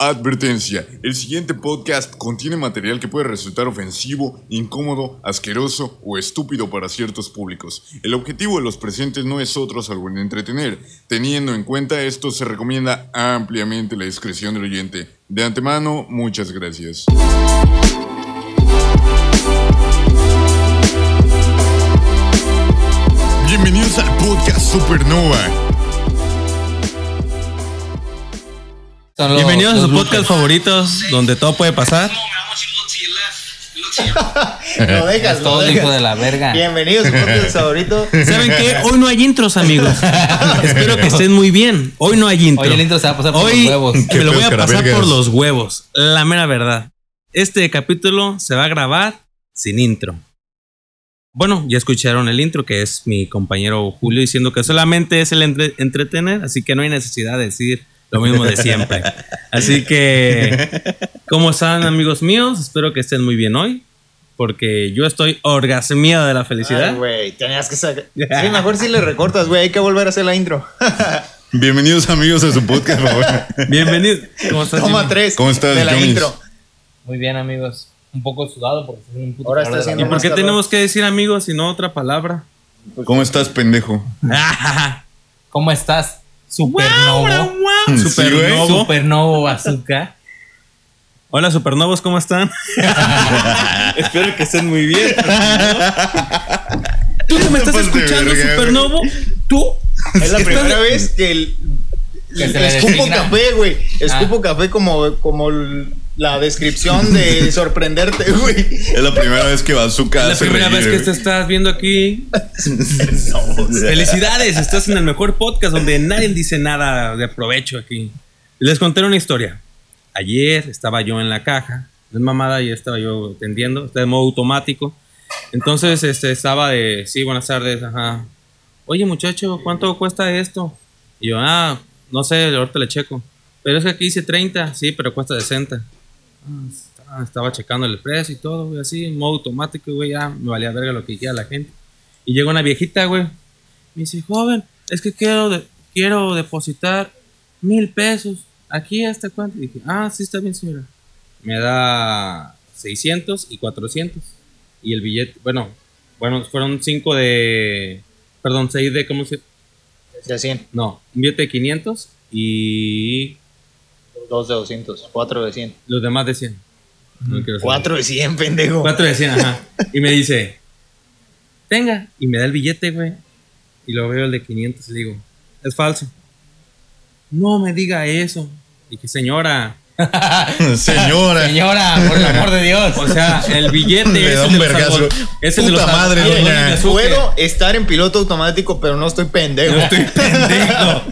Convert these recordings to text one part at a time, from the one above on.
Advertencia, el siguiente podcast contiene material que puede resultar ofensivo, incómodo, asqueroso o estúpido para ciertos públicos. El objetivo de los presentes no es otro salvo en entretener. Teniendo en cuenta esto, se recomienda ampliamente la discreción del oyente. De antemano, muchas gracias. Bienvenidos al podcast Supernova. Los- Bienvenidos a su bloopers. podcast favoritos, donde todo puede pasar. Lo dejas, lo todo dejas. hijo de la verga. Bienvenidos a su podcast favorito. ¿Saben qué? Hoy no hay intros, amigos. Espero que estén muy bien. Hoy no hay intro. Hoy el intro se va a pasar por Hoy los huevos. me lo voy a pasar por los huevos. La mera verdad. Este capítulo se va a grabar sin intro. Bueno, ya escucharon el intro, que es mi compañero Julio diciendo que solamente es el entre- entretener, así que no hay necesidad de decir lo mismo de siempre. Así que, ¿cómo están amigos míos? Espero que estén muy bien hoy, porque yo estoy orgasmeado de la felicidad. Güey, tenías que sacar. Sí, mejor si le recortas, güey. Hay que volver a hacer la intro. Bienvenidos amigos a su podcast favorito. Bienvenido. ¿Cómo estás? Toma Jimmy? tres. ¿Cómo estás, De la intro. Muy bien, amigos. Un poco sudado porque estoy un puto Ahora está ¿Y por qué calor. tenemos que decir amigos y no otra palabra? ¿Cómo estás, pendejo? ¿Cómo estás? Supernovo. Sí, Supernovo. güey. Supernovo bazooka. Hola, supernovos, ¿cómo están? Espero que estén muy bien. ¿Tú que me estás escuchando, verga, supernovo? ¿Tú? Es la primera vez que el. Que escupo café, güey. Escupo Ah. café como, como l- la descripción de sorprenderte, güey. Es la primera vez que Bazooka La hace primera reír, vez que te estás viendo aquí. Felicidades, estás en el mejor podcast donde nadie dice nada de provecho aquí. Les conté una historia. Ayer estaba yo en la caja, no es mamada, ayer estaba yo atendiendo, está de modo automático. Entonces este, estaba de, sí, buenas tardes, ajá. Oye muchacho, ¿cuánto cuesta esto? Y yo, ah, no sé, ahorita le checo. Pero es que aquí dice 30, sí, pero cuesta 60. Ah, estaba- Estaba checando el precio y todo, güey, así, en modo automático, güey, ya me valía verga lo que quiera la gente. Y llega una viejita, güey. Me dice, joven, es que quiero, de- quiero depositar mil pesos. Aquí hasta cuánto. Y dije, ah, sí está bien, señora. Me da 600 y 400. Y el billete, bueno, bueno, fueron 5 de, perdón, 6 de, ¿cómo se? De 100. No, un billete de 500 y Dos de 200. Cuatro de 100. los demás de 100. No quiero saber. Cuatro de 100, pendejo. 4 de 100, ajá. Y me dice, tenga. Y me da el billete, güey. Y lo veo el de 500 y le digo, es falso. No me diga eso. Dije, señora. Señora. Señora, por el amor de Dios. O sea, el billete Le es da el un de los es el de los madre, doña. Puedo estar en piloto automático, pero no estoy pendejo. No estoy pendejo.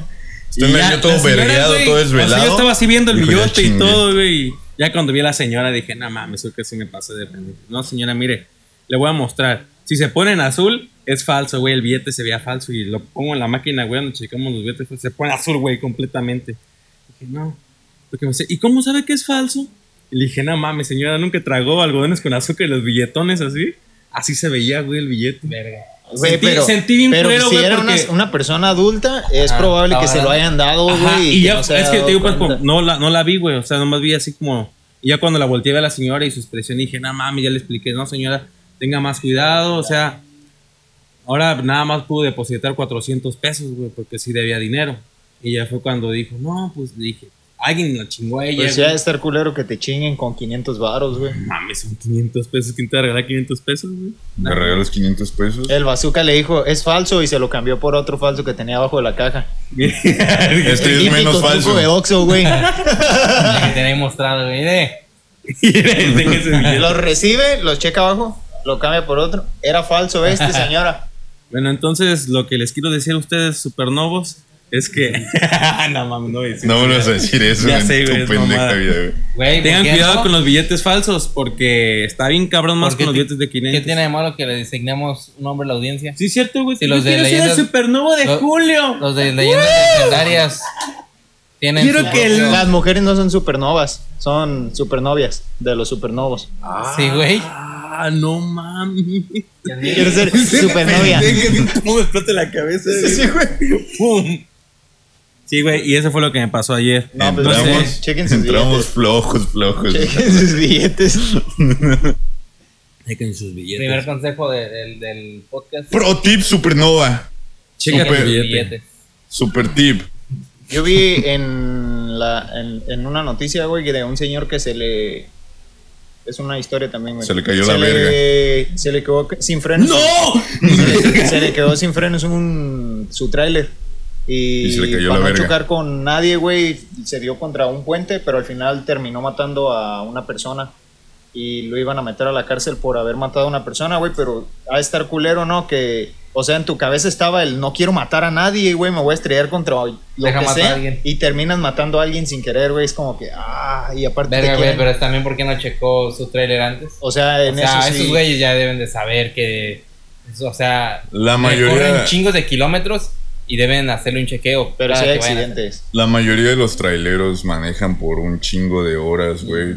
Y me ya, vio todo vergueado, todo o sea, desvelado. yo estaba así viendo el billete y chingué. todo, güey. y Ya cuando vi a la señora dije, no mames, eso que sí me pasé de pendejo. No, señora, mire, le voy a mostrar. Si se pone en azul, es falso, güey. El billete se veía falso y lo pongo en la máquina, güey, donde checamos los billetes. pues, Se pone azul, güey, completamente. Dije, no. Porque me dice, ¿y cómo sabe que es falso? Y le dije, no mames, señora, nunca tragó algodones con azúcar y los billetones así. Así se veía, güey, el billete. Verga. Güey, Sentí- pero, sentí bien pero culero, si güey, era porque- una, una persona adulta, es Ajá, probable que se lo hayan dado, Ajá, güey. y ya, que no se es que te digo, pues, cuenta. no, la, no la vi, güey. O sea, nomás vi así como. Y ya cuando la volteé a la señora y su expresión, dije, no mami, ya le expliqué, no señora, tenga más cuidado. O sea, ahora nada más pude depositar 400 pesos, güey, porque sí debía dinero. Y ya fue cuando dijo, no, pues dije, alguien la chingó a ella. Pues ya de estar culero que te chinguen con 500 varos, güey. Mames, son 500 pesos. ¿Quién te va a regalar 500 pesos, güey? ¿Me regalas 500 pesos? El bazooka le dijo, es falso, y se lo cambió por otro falso que tenía abajo de la caja. Este es menos falso. de Oxxo, güey. Que te he mostrado, güey. Billete. los recibe, los checa abajo, lo cambia por otro. Era falso este, señora. Bueno, entonces lo que les quiero decir a ustedes, supernovos, es que. no mames, no voy a decir No eso, vuelvas ya. a decir eso Ya sé, güey, güey. Güey, ¿por Tengan cuidado no? con los billetes falsos porque está bien cabrón más con los billetes de 500. ¿Qué tiene de malo que le designemos un nombre a la audiencia? Sí, cierto, güey. Si Yo los de quiero ser el leyendas- supernovo de Julio. Los de leyendas legendarias tienen Quiero que el- Las mujeres no son supernovas, son supernovias de los supernovos. Sí, güey. Ah, no mames. Quiero ser supernovia. ¿Cómo me explota la cabeza? Sí, güey. ¡Pum! Sí, güey, y eso fue lo que me pasó ayer. No, pues entramos, no sé, chequen sus entramos billetes. flojos, flojos. Chequen sus billetes. Chequen sus billetes. Primer consejo de- del, del podcast. Pro tip supernova. Super. tu billete. billetes. Super tip. Yo vi en, la, en, en una noticia, güey, que de un señor que se le. Es una historia también, güey. Se le cayó la le- Se le quedó sin frenos. ¡No! Se le, se le quedó sin frenos un, su tráiler. Y, Y se le cayó para la no verga. chocar con nadie, güey, se dio contra un puente, pero al final terminó matando a una persona. Y lo iban a meter a la cárcel por haber matado a una persona, güey, pero de estar culero, ¿no? Que, o sea, en tu cabeza estaba el no quiero matar a nadie, güey, me voy a estrellar contra lo Deja que matar a sea. alguien. Y terminas matando a alguien sin querer, güey, es como que, ah, y aparte te Verga, güey, quieren- pero es también porque no checó su trailer antes. O sea, en O sea, eso sí. esos güeyes ya deben de saber que. O sea, La mayoría, chingos de kilómetros y deben hacerle un chequeo. Pero hay accidentes. la mayoría de los traileros manejan por un chingo de horas, güey.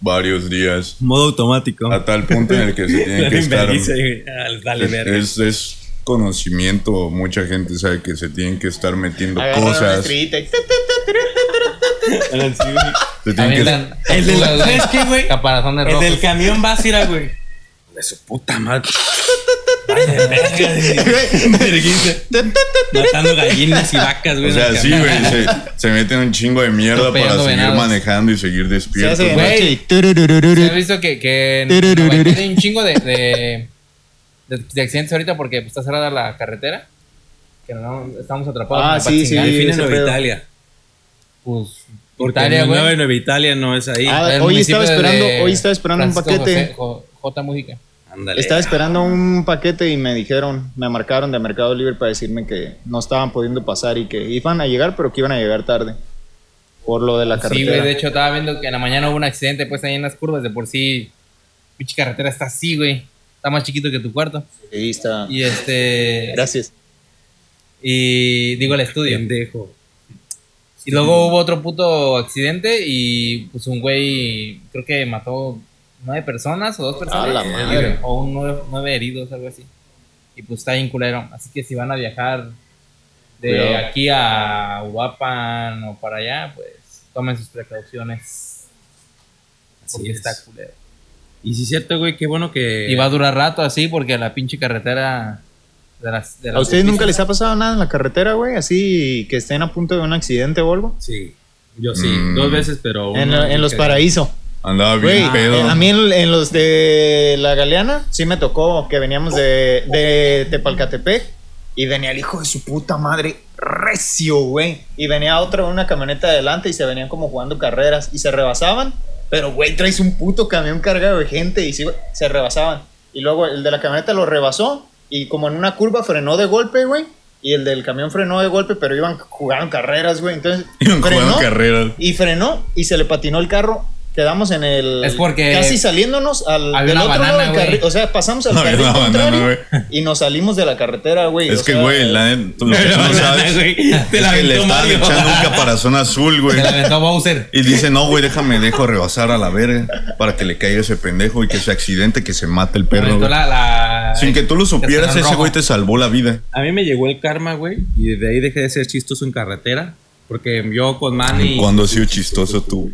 Varios días. Modo automático. A tal punto en el que se tienen que estar. Ah, Dale. Es, es conocimiento, mucha gente sabe que se tienen que estar metiendo Agarran cosas. y- Se tienen que, El del- El del camión va a ir a, güey. De su puta madre. Matando gallinas y vacas, güey. o sea, sí, güey. Se, se meten un chingo de mierda para seguir venados. manejando y seguir Se despiertos. hace de güey. noche y ¿Sí tururururu. ¿Has visto que, que en hay un chingo de, de, de- de accidentes ahorita porque pues, está cerrada la carretera? Que no, estamos atrapados Ah, sí, sí. Al fin en ese Nueva. Italia. Pues, Porque Italia, Nueva. Nueva Italia no es ahí. Ah, hoy estaba esperando, de hoy estaba esperando un paquete. José- Jo- J. Mújica. Ándale. Estaba esperando un paquete y me dijeron, me marcaron de Mercado Libre para decirme que no estaban pudiendo pasar y que iban a llegar, pero que iban a llegar tarde. Por lo de la Sí, carretera. güey. De hecho, estaba viendo que en la mañana hubo un accidente, pues ahí en las curvas. De por sí, pinche carretera está así, güey. Está más chiquito que tu cuarto. Ahí está. Y este. Gracias. Y digo el estudio. Pendejo. Y luego hubo otro puto accidente y pues un güey creo que mató nueve personas o dos personas. A la madre. O un nueve, nueve heridos, algo así. Y pues está bien culero. Así que si van a viajar de Cuidado. aquí a Uruapan o para allá, pues tomen sus precauciones. Así Porque es. está culero. Y si es cierto, güey, qué bueno que. Y va a durar rato así porque la pinche carretera de las... De ¿A ustedes nunca les ha pasado nada en la carretera, güey? Así que estén a punto de un accidente o algo. Sí. Yo sí. Mm. Dos veces, pero. En, en los que- paraísos. Andaba Güey, bien pedo. eh, a mí en, en los de la Galeana sí me tocó que veníamos de, de Tepalcatepec y venía el hijo de su puta madre recio, güey. Y venía otro en una camioneta adelante y se venían como jugando carreras y se rebasaban. Pero, güey, traes un puto camión cargado de gente y sí, güey, se rebasaban. Y luego el de la camioneta lo rebasó y como en una curva frenó de golpe, güey. Y el del camión frenó de golpe, pero iban jugando carreras, güey. Entonces, Iban frenó carreras. y frenó y se le patinó el carro. Quedamos en el. Es porque Casi saliéndonos al. del otro lado banana, del carril. güey. O sea, pasamos al Había carril banana, contrario güey. y nos salimos de la carretera, güey. Es o que, güey, la tú lo que no banana, sabes güey, te es la que le estaban echando un caparazón azul, güey. Se la aventó Bowser. Y dice, no, güey, déjame, dejo rebasar a la verga para que le caiga ese pendejo y que se accidente, que se mate el perro. la, la- Sin que tú lo supieras, ese güey te salvó la vida. A mí me llegó el karma, güey. Y desde ahí dejé de ser chistoso en carretera. Porque yo con Manny. ¿Cuándo has sido chistoso tú?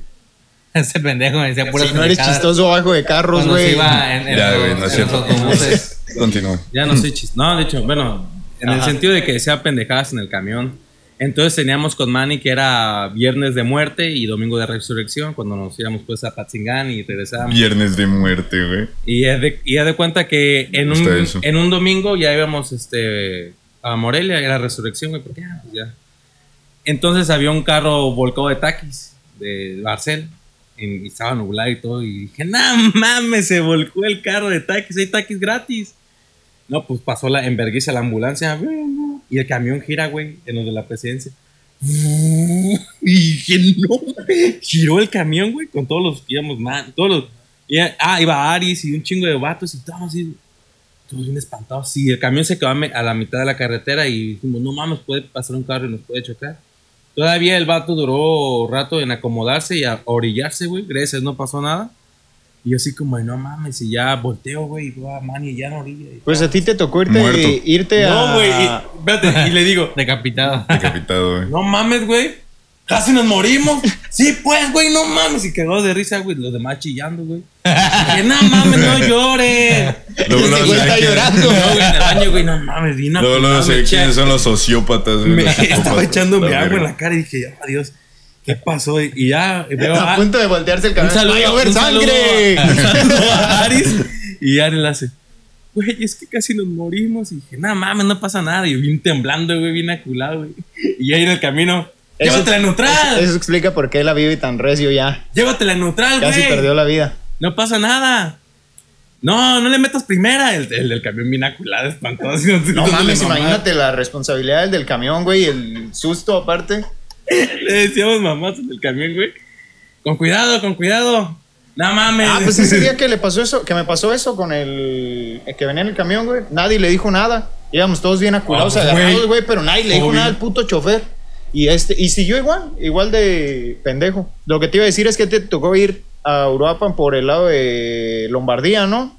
Ese pendejo me decía puras Si no eres pendejadas chistoso bajo de carros, güey. Ya, güey, no es cierto. Continúa. Ya no soy chistoso. No, de hecho, bueno, en el Ajá. sentido de que decía pendejadas en el camión. Entonces teníamos con Manny que era viernes de muerte y domingo de resurrección, cuando nos íbamos pues a Patzingán y regresábamos. Viernes de muerte, güey. Y haz de, y de cuenta que en un, eso. en un domingo ya íbamos este, a Morelia, era resurrección, güey, porque ah, pues ya. Entonces había un carro volcado de taquis, de Barcel, y estaba nublado y todo, y dije, no mames, se volcó el carro de taquis, hay taquis gratis. No, pues pasó la enverguiza la ambulancia, y el camión gira, güey, en los de la presidencia. Y dije, no, giró el camión, güey, con todos los íbamos, man, todos los, y, ah, iba Aris y un chingo de vatos y todos así, todos bien espantados. Sí, el camión se quedó a la mitad de la carretera y dijimos, no mames, puede pasar un carro y nos puede chocar. Todavía el vato duró rato en acomodarse y a orillarse, güey, gracias, no pasó nada. Y yo así como, no mames, y ya volteo, güey, y veo a Manny ya la orilla. y- Pues a ti te tocó irte, Muerto. irte a. No, güey, y, espérate, y le digo, Decapitado. Decapitado, güey. no mames, güey, casi nos morimos. sí, pues, güey, no mames. Y cagó de risa, güey, los demás chillando, güey. Dije, no mames, no llores. Luego, sé está quién- llorando. No, güey, en el baño, güey, no mames, vino. Luego, luego no, sé quiénes son los sociópatas, güey. Me los estaba echándome La agua en la cara y dije, adiós, ¿qué pasó? Y ya veo A a, punto de voltearse el un cabello. saludo, ¡Vaya a ver un sangre! a- un saludo a Aris. Y Aris le hace, güey, es que casi nos morimos. Y dije, no mames, no pasa nada. Y yo vine temblando, güey, bien aculado, güey. Y ahí en el camino, Eso- llévatela neutral. Eso explica por qué la vive tan recio ya. Llévatela neutral, güey. Casi perdió la vida. No pasa nada. No, no le metas primera. El, el del camión bien aculado, espantoso. No mames, imagínate la responsabilidad del del camión, güey, el susto aparte. Le decíamos mamás en el camión, güey. Con cuidado, con cuidado. No mames. Ah, pues ese día que le pasó eso, que me pasó eso con el, el que venía en el camión, güey, nadie le dijo nada. Íbamos todos bien aculados, Ah, pues, agarrados, güey. güey, pero nadie le dijo Obvio. nada al puto chofer. Y este, y siguió igual, igual de pendejo. Lo que te iba a decir es que te tocó ir a Europa por el lado de Lombardía, ¿no?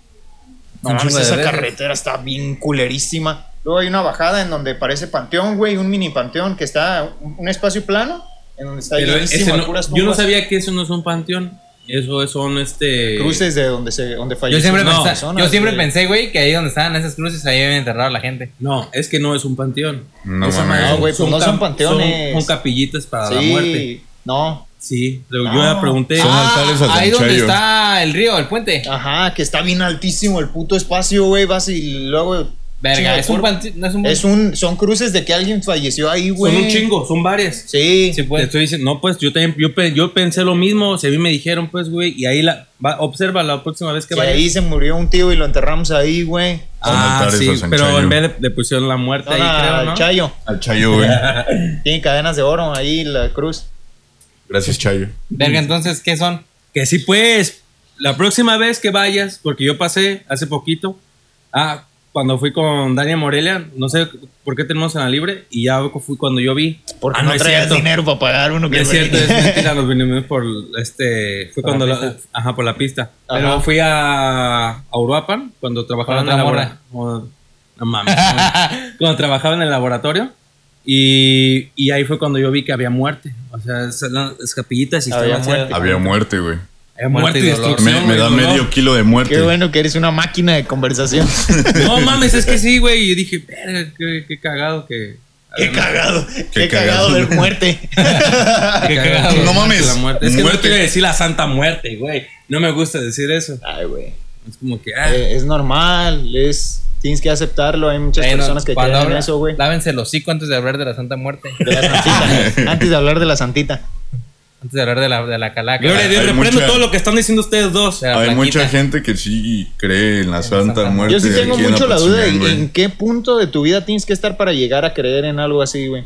No esa veces. carretera está bien culerísima. Luego hay una bajada en donde parece panteón, güey, un mini panteón que está un espacio plano, en donde está Pero llenísimo no- puras yo no sabía que eso no es un panteón. Eso son este. cruces de donde se donde Yo falleció siempre, no, pensé, personas, yo siempre güey. pensé, güey, que ahí donde estaban esas cruces, ahí habían enterrado a la gente. No, es que no es un panteón. No madre No, güey, pues no son panteones. Son, son capillitas para la Sí, muerte. no. Sí, pero yo No. ya pregunté. Son altares a ahí donde está el río, el puente. Ajá, que está bien altísimo el puto espacio, güey, vas y luego... Verga, de es un. No es un Es un, son cruces de que alguien falleció ahí, güey. son un chingo, son varias. Sí. Sí, Te pues. estoy diciendo, no, pues yo también, yo, yo pensé lo mismo, a mí me dijeron, pues, güey, y ahí la, va, observa la próxima vez que Que vayas. ahí se murió un tío y lo enterramos ahí, güey. Ah, sí, a pero Chayo. en vez de, le pusieron la muerte ahí, Zona creo, ¿no? Chayo. Al Chayo, güey. Tiene cadenas de oro ahí la cruz. Gracias, Chayo. Verga, entonces, ¿qué son? Que sí, pues, la próxima vez que vayas, porque yo pasé hace poquito, ah, cuando fui con Dania Morelia, no sé por qué tenemos en la libre, y ya fui cuando yo vi. Porque Ah, no, traías cierto. dinero para pagar uno No que es cierto, es mentira, nos vinimos por este. Fue Por cuando. la la- pista. ajá, por la pista. Ajá. Pero fui a, a Uruapan cuando trabajaba en el laboratorio. No mames. cuando, trabajaba en el laboratorio. Y, y ahí fue cuando yo vi que había muerte. O sea, las capillitas y Había estaban muerte. cerca. Había muerte, güey. Había Muerte muerte y destrucción. Me, da medio kilo de muerte. Qué bueno que eres una máquina de conversación. No mames, es que sí, güey. Y yo dije, verga, qué, qué cagado que. Qué cagado. Qué, cagado. cagado ver muerte. Qué cagado No mames, la muerte. Es que no muerte. quiero decir la santa muerte, güey. No me gusta decir eso. Ay, güey. Es como que. ah, Eh, es normal, es tienes que aceptarlo. Hay muchas Bueno, personas que creen en eso, güey. Lávense el hocico antes de hablar de la Santa Muerte. De la santita. Antes de hablar de la santita. Antes de hablar de la, de la calaca. Gloria a Dios, reprendo mucha- todo lo que están diciendo ustedes dos. Hay mucha gente que sí cree en la Santa Santa Muerte. Yo sí tengo mucho la duda de güey. en qué punto de tu vida tienes que estar para llegar a creer en algo así, güey.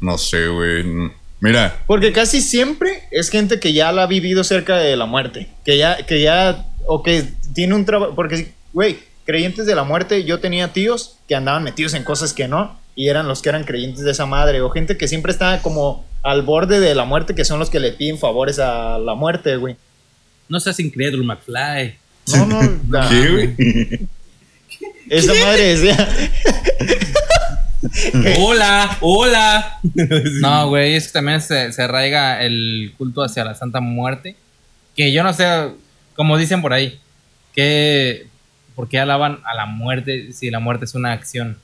No sé, güey. Mira, Porque casi siempre es gente que ya la ha vivido cerca de la muerte. Que ya, que ya, o que tiene un trabajo. Porque, güey, creyentes de la muerte, yo tenía tíos que andaban metidos en cosas que no. Y eran los que eran creyentes de esa madre. O gente que siempre está como al borde de la muerte, que son los que le piden favores a la muerte, güey. No seas incrédulo, McFly. No, no. la- ¿qué, güey? Esa madre decía. Hola, hola. No, güey, es que también se, se arraiga el culto hacia la Santa Muerte. Que yo no sé, como dicen por ahí, que ¿por qué alaban a la muerte si la muerte es una acción?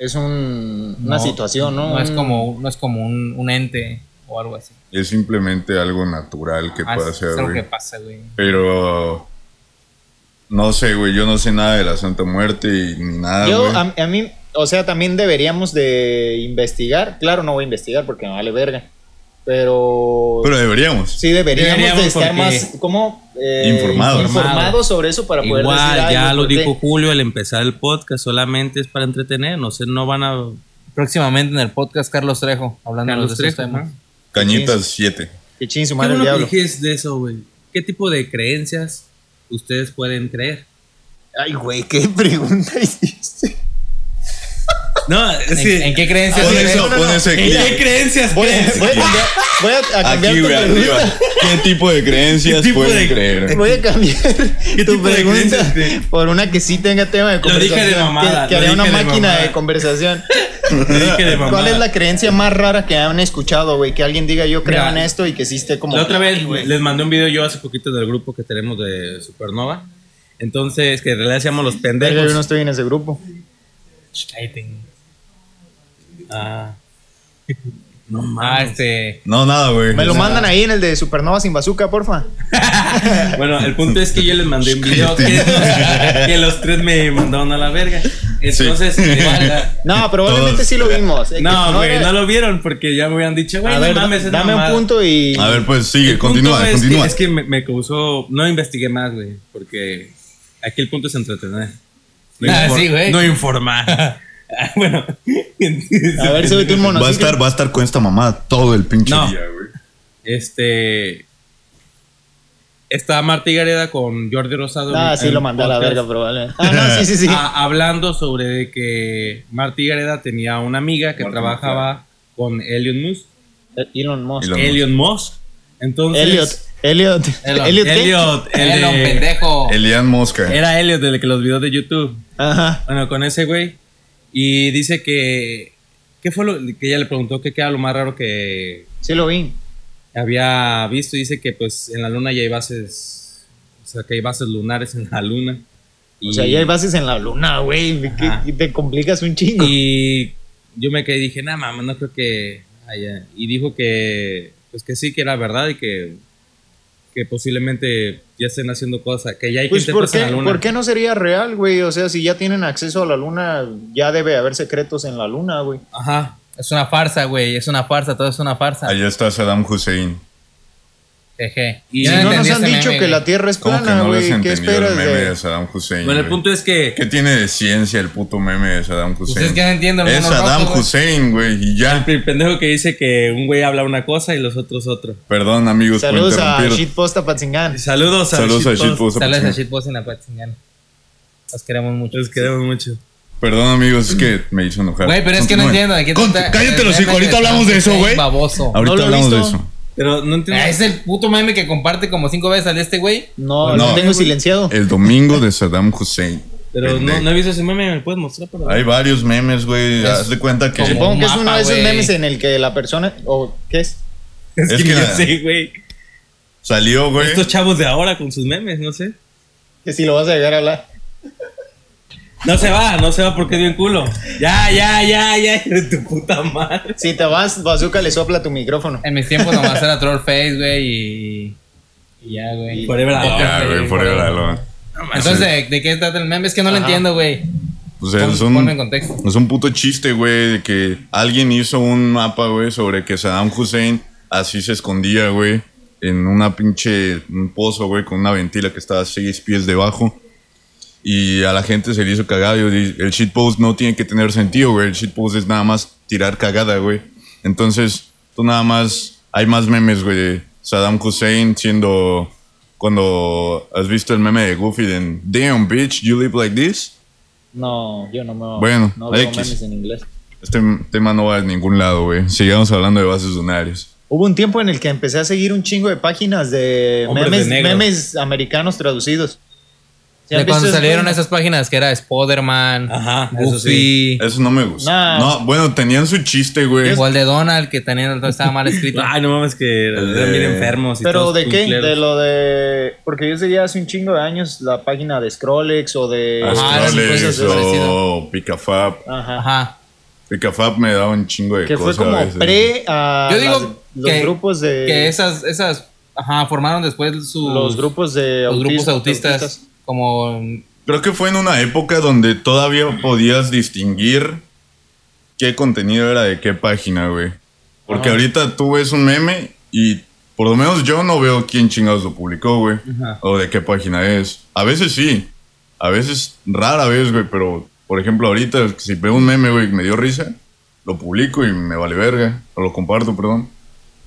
Es un- una No, situación, ¿no? No es como, no es como un, un ente o algo así. Es simplemente algo natural que Ah, pasa, es algo que pasa, güey. Pero no sé, güey, yo no sé nada de la Santa Muerte y ni nada, Yo, güey. a, a mí, o sea, también deberíamos de investigar. Claro, no voy a investigar porque me vale verga. Pero, Pero deberíamos. sí deberíamos, Deberíamos de estar más, ¿cómo? Eh, Informados. Informados sobre eso para poder decir, Igual, "Ay, ya lo ¿por qué?". dijo Julio al empezar el podcast, solamente es para entretener, no sé, no van a... Próximamente en el podcast Carlos Trejo, hablando Carlos de Trejo, temas. ¿no? Cañitas 7. Que ching su ¿Qué madre que diablo. de eso, güey? ¿Qué tipo de creencias ustedes pueden creer? Ay, güey, qué pregunta hiciste. No, ¿En, sí. en qué creencias Pon eso, pon ese ¿En qué creencias Voy, a- crees? voy a cambiar, voy a- a cambiar Aquí, tu güey, pregunta. arriba. ¿Qué tipo de creencias ¿Qué tipo pueden de- creer? Voy a cambiar ¿Qué tu tipo de pregunta creencias, por una que sí tenga tema de Lo dije conversación. de mamada, que, que haría una de máquina mamada. de conversación. Te dije de mamada. ¿Cuál es la creencia más rara que han escuchado, güey? Que alguien diga yo creo Mira, en esto y que sí esté como. La otra vez güey. les mandé un video yo hace poquito del grupo que tenemos de Supernova. Entonces, que en realidad se llaman los pendejos. Yo no estoy en ese grupo. Cállate. Ah. No Ah, mames. este. No, nada, güey. Me lo mandan ahí en el de Supernova sin bazooka, porfa. Bueno, el punto es que yo les mandé un video que, que los tres me mandaron a la verga. Entonces, No, probablemente Todos. sí lo vimos. Eh, no, güey, era- no lo vieron porque ya me habían dicho, güey, A no ver, mames, es dame un punto y. A ver, pues sigue, El punto continúa, es continúa. Que, es que me, me causó. No investigué más, güey. Porque aquí el punto es entretener. No Ah, infor- sí, güey. No informar. Ah, bueno. A ver, súbete un Va a monociclo. estar, va a estar con esta mamada todo el pinche No. día, güey. Este. Está Marta Gareda con Jordi Rosado. Ah, en- sí en lo mandé a la verga, probablemente. Ah, no, sí, sí, sí. a- hablando sobre de que Marta Gareda tenía una amiga que Marta trabajaba con Elon Musk. Elon Musk. Elon- Elon Musk. Entonces. Elliot. Elliot. Elon. Elliot. ¿qué? Elliot, el Elon, de- pendejo. Elian Mosca. Era Elliot el que los videos de YouTube. Ajá. Bueno, con ese güey. Y dice que. ¿Qué fue lo que ella le preguntó? ¿Qué era lo más raro que Sí lo vi. había visto? Dice que, pues, en la luna ya hay bases. O sea, que hay bases lunares en la luna. O sea, ya hay bases en la luna, güey. Te complicas un chingo. Y yo me quedé y dije, nah, mamá, no creo que haya. Y dijo que. Pues que sí, que era verdad y que. Que posiblemente ya estén haciendo cosas. Que ya hay Pues, gente ¿por pues, en qué, la luna. ¿por qué no sería real, güey? O sea, si ya tienen acceso a la luna, ya debe haber secretos en la luna, güey. Ajá. Es una farsa, güey. Es una farsa, todo es una farsa. Allá está Saddam Hussein. Jeje. Y Yo Si no nos han dicho meme, que la. Tierra es ¿Cómo que plana, no güey. ¿Qué entendido el esperas meme de de...? Saddam Hussein? Bueno, el punto es que. ¿Qué tiene de ciencia el puto meme de Saddam Hussein? Pues es que no Es Saddam. Hussein, güey, y ya. El pendejo que dice que un güey habla una cosa y los otros otro. Perdón, amigos, Saludos por a. Shitpost Apatzingán. Saludos a Saludos a Shitpost. Saludos a Shitpost en. Los queremos mucho. Los queremos mucho. Perdón, amigos, es que me hizo enojar. Güey, pero es que no entiendo. Cállate los hijos, ahorita hablamos de eso, Hussein güey. Baboso. Ahorita No hablamos de eso. Pero no entiendo. Ah, Es el puto meme que comparte como cinco veces al este güey. No, No. lo tengo silenciado. El domingo de Saddam Hussein. Pero no, no he visto ese meme, ¿me puedes mostrar? Por favor? Hay varios memes, güey. Haz de cuenta que. Supongo que es uno de esos memes en el que la persona... ¿O qué es? Es, Es que, que sé, güey. Salió, güey. Estos chavos de ahora con sus memes, no sé. Que si lo vas a llegar a hablar. No se va, no se va porque dio en culo. Ya, ya, ya, ya, de tu puta madre. Si te vas, Bazooka le sopla tu micrófono. En mis tiempos nomás era Trollface, güey, y... y ya, güey. Forever Alone. Ya, güey, forever alone. Entonces, ¿de, de qué trata el meme? Es que no lo entiendo, güey. O sea, Pon- es un, ponme en contexto. es un puto chiste, güey, de que alguien hizo un mapa, güey, sobre que Saddam Hussein así se escondía, güey, en una pinche un pozo, güey, con una ventila que estaba a seis pies debajo. Y a la gente se le hizo cagado. y El shitpost no tiene que tener sentido, güey. El shitpost es nada más tirar cagada, güey. Entonces, tú nada más. Hay más memes, güey, Saddam Hussein siendo. Cuando has visto el meme de Goofy de Damn, bitch, you live like this. No, yo no me... Bueno, no veo X. memes en inglés. Este tema no va a ningún lado, güey. Sigamos hablando de bases lunares. Hubo un tiempo en el que empecé a seguir un chingo de páginas de memes, de memes americanos traducidos. ¿Sí De cuando salieron esas páginas que era Spider-Man, Ajá, eso Goofy, Eso no me gusta. Nah. No, bueno, tenían su chiste, güey. o el de Donald, que también estaba mal escrito. Ay, no mames, que eran bien enfermos. Y ¿Pero de qué? De lo de... Porque yo seguía hace un chingo de años la página de Scrollex o de... Ajá, Astrales cosas parecidas. o Picafab. Ajá. Ajá. Picafab me daba un chingo de Que fue cosas. a como veces. pre a Yo digo las- los que- grupos de... Que esas, esas, ajá, formaron después sus... los grupos de los grupos autismo- autistas, como... Creo que fue en una época donde todavía podías distinguir qué contenido era de qué página, güey. Porque Ajá. ahorita tú ves un meme y por lo menos yo no veo quién chingados lo publicó, güey. O de qué página es. A veces sí. A veces, rara vez, güey. Pero, por ejemplo, ahorita, si veo un meme, güey, que me dio risa, lo publico y me vale verga. O lo comparto, perdón.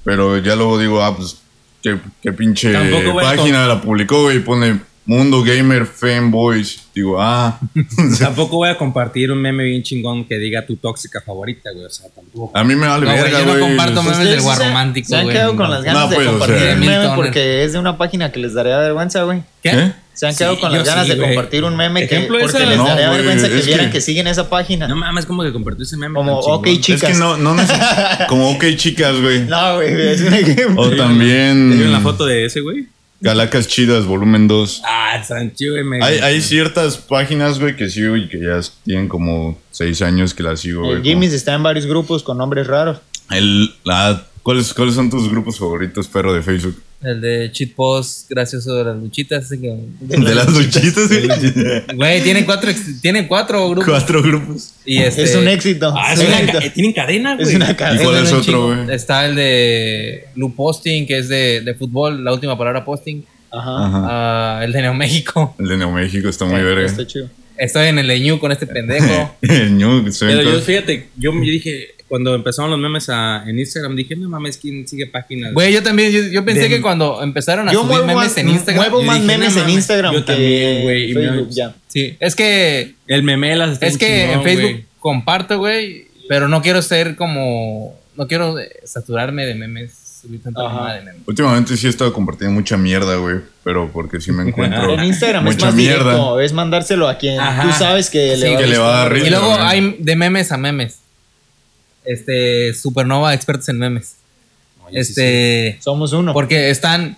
Pero ya luego digo, ah, pues, qué, qué pinche página la publicó, güey. Y pone Mundo Gamer Fanboys. Digo, ah. Tampoco voy a compartir un meme bien chingón que diga tu tóxica favorita, güey. O sea, tampoco. A mí me vale No, güey, verga, yo no comparto memes Ustedes del sí guarromántico, Se han güey. quedado con las ganas No, de pues, o compartir sea, meme toner. porque es de una página que les daría vergüenza, güey. ¿Qué? Se han quedado Sí, con yo las ganas sí, de güey. compartir un meme que, Ejemplo, porque esa- les No, daría güey, vergüenza que es vieran que- que siguen esa página. No mames, como que compartió ese meme. Como, tan chingón. ok, Es chicas. que no, no neces- Como OK Chicas, güey. No, güey, es un ejemplo. O ¿Te también. vieron la foto de ese, güey? Galacas Chidas, volumen 2. Ah, Sancho, güey. me- Hay, hay ciertas páginas, güey, que sigo y que ya tienen como 6 años que las sigo, güey. El Jimmy's está en varios grupos con nombres raros. como- El, la- ¿cuáles, ¿Cuáles son tus grupos favoritos, perro, de Facebook? El de cheat post gracioso de las luchitas. así que- De las duchitas, güey. Güey, tienen cuatro, tienen cuatro grupos. Cuatro grupos. Y este, Es un éxito. Ah, Es es un una éxito. ca- tienen cadena, güey. Es una ¿Y cadena. cuál es otro, güey? Está el de Lu Posting, que es de, de fútbol, la última palabra posting. Ajá. Ajá. Ah, el de Neo México. El de Neo México está muy verga. Está chido. Estoy en el de Ñu con este pendejo. El Ñu, Pero yo, fíjate, yo, yo dije, cuando empezaron los memes a- en Instagram, dije, no mames, ¿quién sigue páginas? Güey, yo también, yo, yo pensé De- que cuando empezaron a Yo subir memes más, en Instagram. muevo yo más dije, memes no en mames, Instagram yo que también, güey, me- Facebook, ya. Sí, es que El memelas está Es que en chingón, Facebook güey. comparto, güey, pero no quiero ser como. No quiero saturarme de memes. Últimamente sí he estado compartiendo mucha mierda, güey. Pero porque sí me encuentro. En Instagram es mucha más mierda. directo, es mandárselo a quien Ajá. tú sabes que Sí, le va, que le va a dar risa. Y luego hay de memes a memes. Este, Supernova, expertos en memes. Oye, sí, este, Somos uno. porque están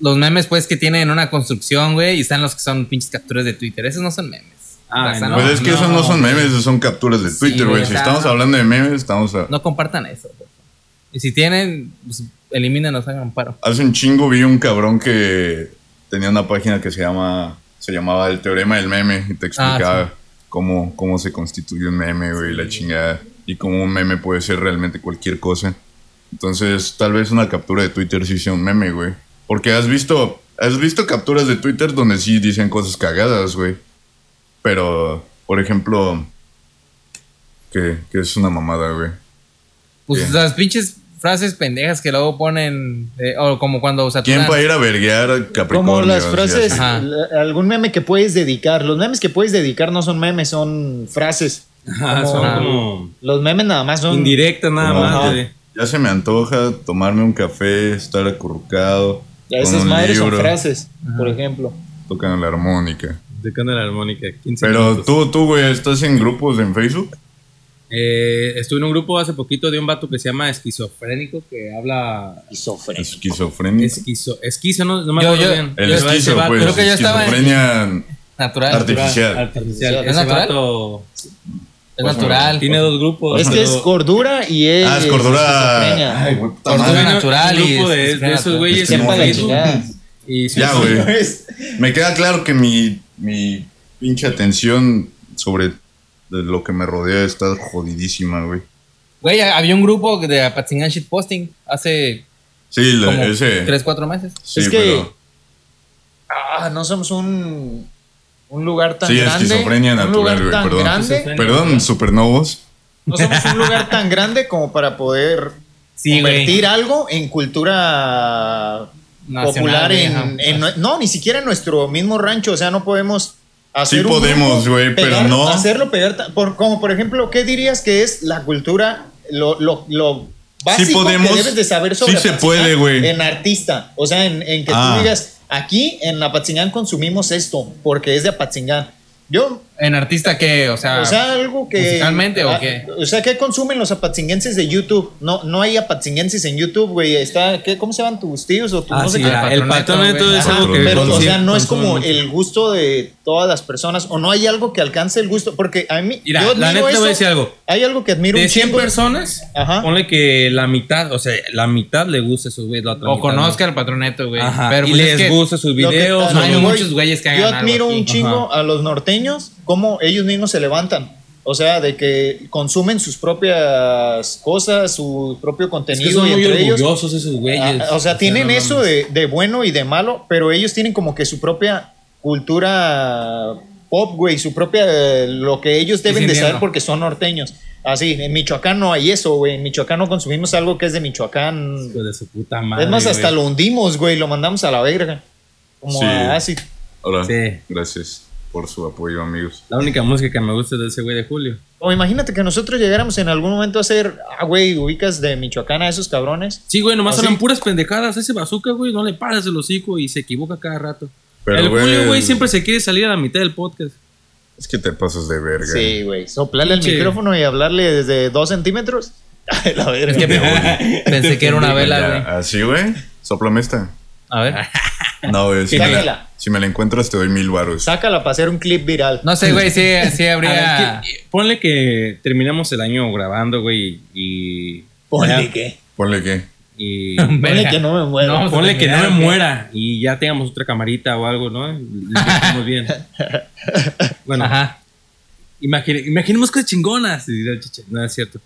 los memes, pues, que tienen una construcción, güey, y están los que son pinches capturas de Twitter. Esos no son memes. Ah, no. Pues es que esos no son güey. memes, esos son capturas de Sí, Twitter, güey. güey, si estamos hablando de memes, estamos a... No compartan eso, favor. Y si tienen, pues, elimínenos, hagan un paro. Hace un chingo vi un cabrón que tenía una página que se llama se llamaba el teorema del meme y te explicaba Ah, cómo, cómo se constituye un meme, güey, la chingada. Y cómo un meme puede ser realmente cualquier cosa. Entonces, tal vez una captura de Twitter sí sea un meme, güey. Porque has visto, has visto capturas de Twitter donde sí dicen cosas cagadas, güey. Pero, por ejemplo, que, que es una mamada, güey. Pues Bien. las pinches frases pendejas que luego ponen, eh, o como cuando ¿Quién va a ir a verguear Capricornio? Como las frases, algún meme que puedes dedicar. Los memes que puedes dedicar no son memes, son frases. Ajá, Como- son como Los memes nada más son. indirectas nada Como- más. Ajá. Ya se me antoja tomarme un café, estar acurrucado. Ya con esas un madres son frases, por ejemplo. Tocando la armónica. Tocando la armónica. 15 Pero minutos. tú, tú, güey, ¿estás en grupos en Facebook? Eh, estuve en un grupo hace poquito de un vato que se llama esquizofrénico que habla. Esquizofrénico. Esquizofrenia. Esquizo, esquizo, no, no me acuerdo yo- bien. El yo- esquizo, vato- pues. creo que yo estaba en- esquizofrenia Natural. artificial. Artificial. ¿Es Ese natural? vato Es natural. tiene dos grupos. Es que es cordura y es. Ah, es cordura. Ay, güey, Cordura natural un y grupo de, esos güeyes. Y sí, Ya, güey. Es- Me queda claro que mi, mi pinche atención sobre lo que me rodea está jodidísima, güey. Güey, había un grupo de Apatzingan Shitposting hace Sí, como ese. 3, 4 meses. Sí, Es que- pero- Ah, no somos un. Un lugar tan Sí, grande. esquizofrenia un natural, lugar güey, tan perdón. grande. Perdón, supernovos. No somos un lugar tan grande como para poder Sí, convertir algo en cultura Nacional, popular en, en no ni siquiera en nuestro mismo rancho o sea no podemos hacer Sí un podemos, güey, pero no. hacerlo pegar por, como por ejemplo qué dirías que es la cultura lo, lo, lo básico podemos. que debes de saber sobre Sí se puede, güey. en artista o sea en, en que Ah. tú digas aquí en Apatzingán consumimos esto porque es de Apatzingán. Yo En artista que, o sea, o sea, algo que. ¿musicalmente o ah, qué? O sea, ¿qué consumen los apatzinguenses de YouTube? No, no hay apatzinguenses en YouTube, güey. Está, ¿qué, ¿Cómo se llaman tus tíos o tus Ah, no sé sí, qué? el güey. es Ajá, algo que pero, o sea, no es como mucho. el gusto de todas las personas, o no hay algo que alcance el gusto, porque a mí, Mira, yo la neta te voy a decir algo. Hay algo que admiro De un 100 chingo. personas, Ajá. ponle que la mitad, o sea, la mitad le gusta la otra o mitad conozca no. el patroneto, güey. Ajá, Pero y pues, es les que gusta sus videos. no hay muchos güeyes que hagan Yo admiro un chingo a los norteños, cómo ellos mismos se levantan. O sea, de que consumen sus propias cosas, su propio Es contenido que son y muy entre ellos. orgullosos esos güeyes. Ah, o sea, tienen no eso de, de bueno y de malo, pero ellos tienen como que su propia cultura pop, güey, su propia, lo que ellos deben de saber porque son norteños. Así, en Michoacán no hay eso, güey. En Michoacán no consumimos algo que es de Michoacán. Hijo de su puta madre. es más, hasta güey. lo hundimos, güey, lo mandamos a la verga. Como Sí. a ácido. Hola. Sí. Gracias por su apoyo, amigos. La única música que me gusta es de ese güey de Julio. O imagínate que nosotros llegáramos en algún momento a hacer, ah, güey, ubicas de Michoacán a esos cabrones. Sí, güey, nomás ¿Ah, hablan puras pendejadas. Ese bazooka, güey, no le paras el hocico y se equivoca cada rato. Pero, el güey, Julio, güey, siempre se quiere salir a la mitad del podcast. Es que te pasas de verga. Sí, güey. Soplarle el micrófono y hablarle desde dos centímetros. Ay, la verga. Es que pensé que era una vela, Ya, güey. Así, güey. Sóplame esta. A ver. No, güey. Si, me la, Sácala. si me la encuentras, te doy mil baros. Sácala para hacer un clip viral. No sé, güey, sí, sí habría. ver, ¿qué- ponle que terminamos el año grabando, güey, y... Ponle ya- que. Ponle que. Y... Ponle que no me muero. No, Ponle que no me muera y ya tengamos otra camarita o algo, ¿no? Estamos bien. Bueno, Ajá. imagine- imaginemos cosas chingonas. No es cierto.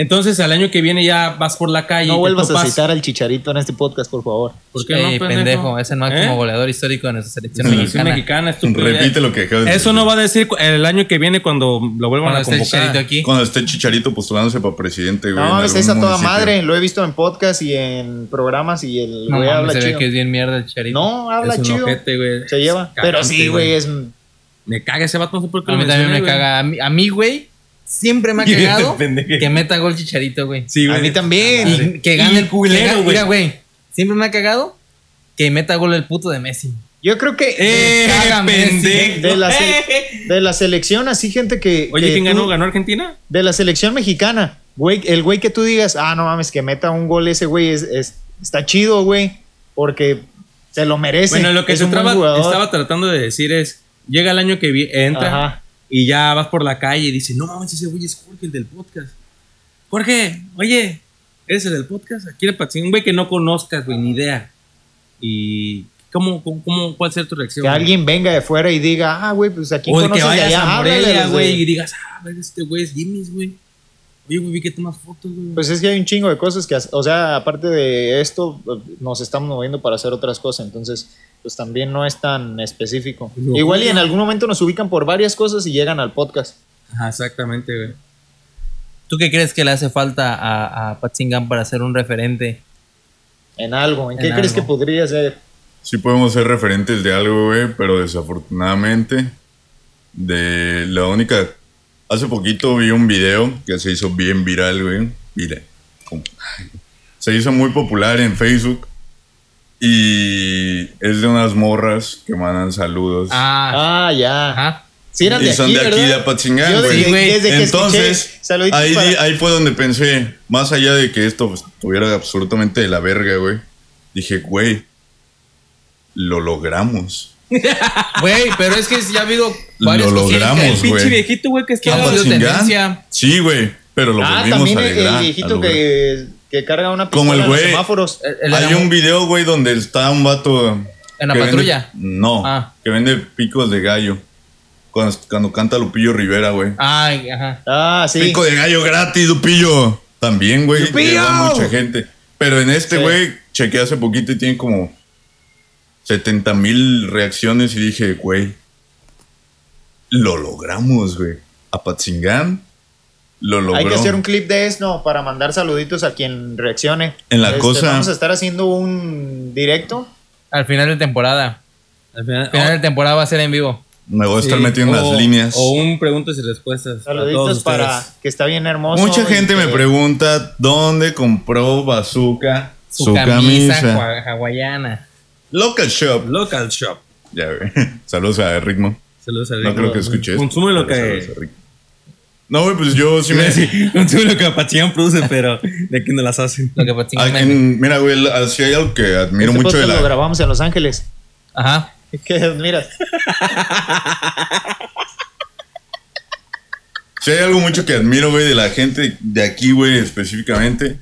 Entonces, al año que viene ya vas por la calle. No vuelvas a citar al chicharito en este podcast, por favor. ¿Por qué Ey, no, pendejo? Es el máximo ¿Eh? goleador histórico de nuestra selección mexicana. Repite lo que acabas de Eso decir. no va a decir el año que viene cuando lo vuelvan Cuando a esté convocar. Chicharito aquí. Cuando esté Chicharito postulándose para presidente, güey. No, en es a algún toda municipio. madre. Lo he visto en podcast y en programas y el No güey habla se ve chido. que es bien mierda el Chicharito. No, habla Es un chido. ojete, güey. Se lleva. Cagante, Pero sí, güey, es. Me caga ese vato, no sé por qué A mí también me caga. A mí, güey, siempre me ha cagado que meta gol Chicharito, güey. Sí, A güey. mí también. Y que gane Y el culero, güey. Mira, güey. Siempre me ha cagado que meta gol el puto de Messi. Yo creo que. ¡Eh, Messi. pendejo! De la, Eh. de la selección, así gente que. Oye, que ¿quién tú- ganó? ¿Ganó Argentina? De la selección mexicana. Güey, el güey que tú digas, ah, no mames, que meta un gol ese güey es, es- está chido, güey. Porque se lo merece. Bueno, lo que es se estaba, tratando de decir es, llega el año que vi- entra Ajá. Y ya vas por la calle y dices, no mames, ese güey es Jorge, el del podcast. Jorge, oye, ¿eres el del podcast? Aquí en Patzín, un güey que no conozcas, güey, ni idea. Y, ¿cómo, cómo, cuál ser tu reacción? Que güey? alguien venga de fuera y diga, ah, güey, pues aquí o que conoces de vayas allá, a Morelia, güey, y digas, ah, ver, este güey es Jimmy's, güey. Oye, güey, vi que tomas fotos, güey. Pues es que hay un chingo de cosas que, o sea, aparte de esto, nos estamos moviendo para hacer otras cosas, entonces, pues también no es tan específico. Igual y en algún momento nos ubican por varias cosas y llegan al podcast. Ajá, exactamente, güey. ¿Tú qué crees que le hace falta a, a Patzingán para ser un referente? En algo, ¿en qué crees que podría ser? Sí podemos ser referentes de algo, güey, pero desafortunadamente de la única... Hace poquito vi un video que se hizo bien viral, güey. Mira, se hizo muy popular en Facebook y es de unas morras que mandan saludos. Ah, Ah, ya. ajá. Sí, eran y de son aquí, de aquí, ¿verdad? de Apatzingán, Yo güey. güey. que Entonces, escuché ahí, para- di- ahí fue donde pensé, más allá de que esto pues, estuviera absolutamente de la verga, güey. Dije, güey, lo logramos. Güey, pero es que ya ha habido varias Lo logramos, que- El pinche güey. viejito, güey, que ¿Qué estaba... ha tendencia? Sí, güey, pero lo ah, volvimos también a el, alegrar. el viejito lograr. que, que carga una Como pistola el en los güey. semáforos. El- el de Hay un video, güey, donde está un vato... ¿En la vende- patrulla? no, Ah. que vende picos de gallo. Cuando, cuando canta Lupillo Rivera, güey. Ay, ajá. Ah, sí. Pico de gallo gratis, Lupillo. También, güey. ¡Lupillo! Mucha gente. Pero en este, Sí. güey, chequeé hace poquito y tiene como 70 mil reacciones y dije, güey, lo logramos, güey. Apatzingán lo logró. Hay que hacer un clip de esto para mandar saluditos a quien reaccione. En la Este, cosa- Vamos a estar haciendo un directo. Al final de temporada. Al final, Al final de temporada va a ser en vivo. Me voy a estar Sí, metiendo o- las líneas. O un preguntas y respuestas. Saluditos ustedes. para que está bien hermoso. Mucha gente me pregunta dónde compró Bazooka Su, su, camisa, hawaiana. Local Shop. Local Shop. Ya. Saludos a Ritmo. Saludos a No creo que escuches. Consume lo que. No, güey, pues yo sí me. decir, Consume lo que Apachian produce, pero de aquí no las hacen. Lo que Ah, mira, güey, si hay algo que admiro Este mucho de podcast lo la. grabamos en Los Ángeles. Ajá. ¿Qué admiras? Si hay algo mucho que admiro, güey, de la gente de aquí, güey, específicamente,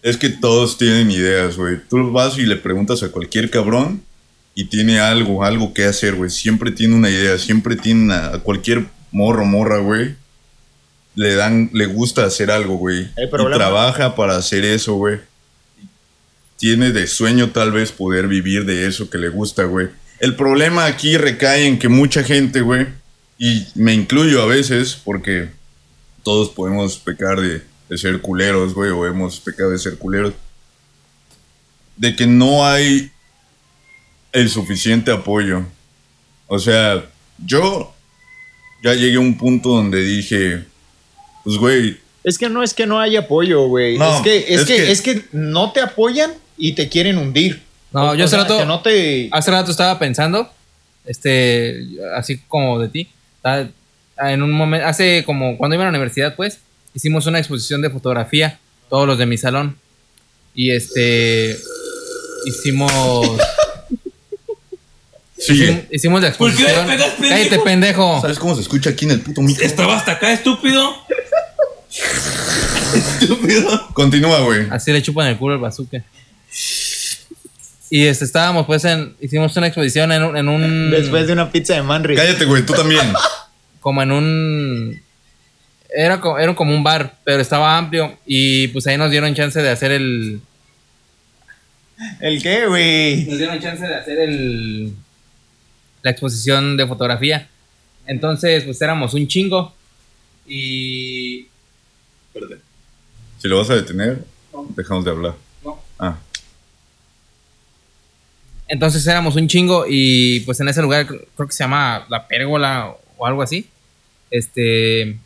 es que todos tienen ideas, güey. Tú vas y le preguntas a cualquier cabrón y tiene algo, algo que hacer, güey. Siempre tiene una idea, siempre tiene una, a cualquier morro, morra, güey. Le dan, le gusta hacer algo, güey. Y trabaja para hacer eso, güey. Tiene de sueño tal vez poder vivir de eso que le gusta, güey. El problema aquí recae en que mucha gente, güey, y me incluyo a veces porque todos podemos pecar de, de ser culeros, güey, o hemos pecado de ser culeros. De que no hay el suficiente apoyo O sea, yo ya llegué a un punto donde dije, pues güey, Es que no es que no haya apoyo, güey. No, es, que, es, es que, que- es que no te apoyan y te quieren hundir. No, O- yo o hace sea, rato- que no te... Hace rato estaba pensando, este, así como de ti, en un momento, hace como cuando iba a la universidad, pues, hicimos una exposición de fotografía, todos los de mi salón, y este, hicimos. Hicimos, hicimos la ¿Por qué me exposición. pegas, pendejo? Cállate, pendejo. ¿Sabes cómo se escucha aquí en el puto micro? Estaba hasta acá, estúpido. estúpido. Continúa, güey. Así le chupan el culo al bazooka. Y este, estábamos, pues, en, hicimos una exposición en un, en un Después de una pizza de Manri. Cállate, güey, tú también. como en un era como, era como un bar, pero estaba amplio y pues ahí nos dieron chance de hacer el ¿El qué, güey? nos dieron chance de hacer el la exposición de fotografía. Entonces, pues éramos un chingo y Si lo vas a detener, dejamos de hablar. No. Ah, entonces éramos un chingo y pues en ese lugar cr- creo que se llama La Pérgola o algo así. Este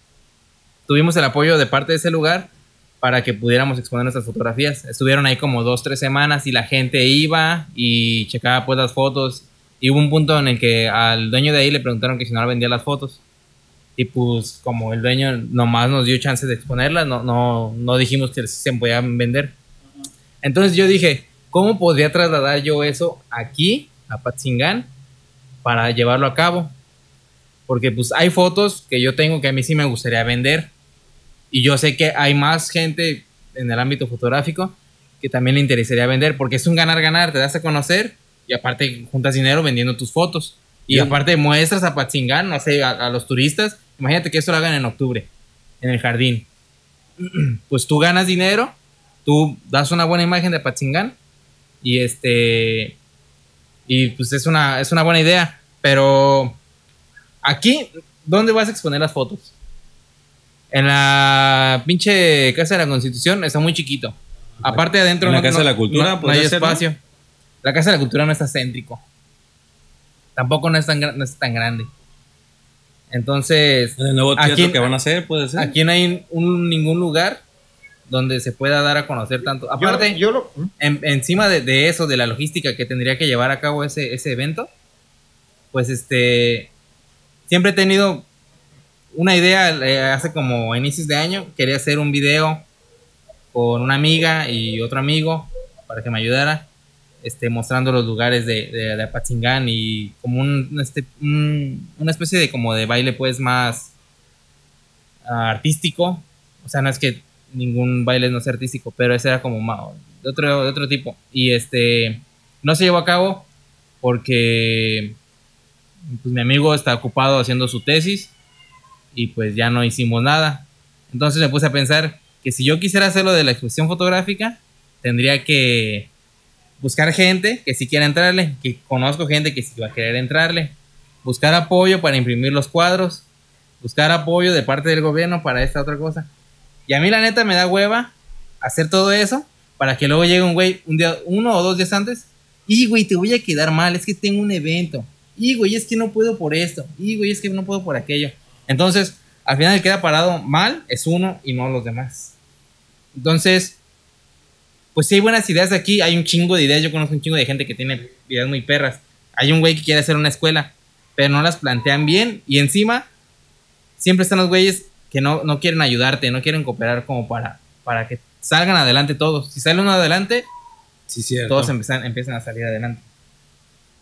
tuvimos el apoyo de parte de ese lugar para que pudiéramos exponer nuestras fotografías. Estuvieron ahí como dos, tres semanas y la gente iba y checaba pues las fotos. Y hubo un punto en el que al dueño de ahí le preguntaron que si no vendía las fotos. Y pues como el dueño nomás nos dio chance de exponerlas, no, no, no dijimos que se podían vender. Entonces yo dije, ¿cómo podría trasladar yo eso aquí, a Patzingán, para llevarlo a cabo? Porque pues hay fotos que yo tengo que a mí sí me gustaría vender. Y yo sé que hay más gente en el ámbito fotográfico que también le interesaría vender, porque es un ganar-ganar, te das a conocer y aparte juntas dinero vendiendo tus fotos. Y aparte muestras a Patzingán, no sé, a, a los turistas. Imagínate que eso lo hagan en octubre, en el jardín. Pues tú ganas dinero, tú das una buena imagen de Patzingán y este y pues es una es una buena idea, pero aquí ¿dónde vas a exponer las fotos? En la pinche Casa de la Constitución está muy chiquito. Aparte adentro En la no- Casa no- de la Cultura, no- hay espacio. La Casa de la Cultura no está céntrico. Tampoco no es tan, no es tan grande. Entonces, En el nuevo teatro Aquí- que van a hacer, puede ser. aquí no hay un- ningún lugar donde se pueda dar a conocer tanto. Aparte, yo, lo... ¿Mm? en- encima de, de eso, de la logística que tendría que llevar a cabo ese, ese evento, pues este, siempre he tenido una idea, eh, hace como inicios de año, quería hacer un video con una amiga y otro amigo para que me ayudara, este, mostrando los lugares de, de, de Apatzingán y como un, este, un- una especie de como de baile pues más ah, artístico, o sea, no es que ningún baile no sea artístico, pero ese era como de otro, de otro tipo. Y este no se llevó a cabo porque pues, mi amigo está ocupado haciendo su tesis y pues ya no hicimos nada. Entonces me puse a pensar que si yo quisiera hacerlo de la exposición fotográfica, tendría que buscar gente que sí quiera entrarle, que conozco gente que sí va a querer entrarle, buscar apoyo para imprimir los cuadros, buscar apoyo de parte del gobierno para esta otra cosa. Y a mí la neta me da hueva hacer todo eso para que luego llegue un güey un día, uno o dos días antes. Y güey, te voy a quedar mal, es que tengo un evento. Y güey, es que no puedo por esto. Y güey, es que no puedo por aquello. Entonces, al final el que queda parado mal es uno y no los demás. Entonces, pues si hay buenas ideas aquí, hay un chingo de ideas. Yo conozco un chingo de gente que tiene ideas muy perras. Hay un güey que quiere hacer una escuela, pero no las plantean bien. Y encima, siempre están los güeyes que no, no quieren ayudarte, no quieren cooperar como para, para que salgan adelante todos. Si sale uno adelante, Sí, cierto. todos empiezan, empiezan a salir adelante.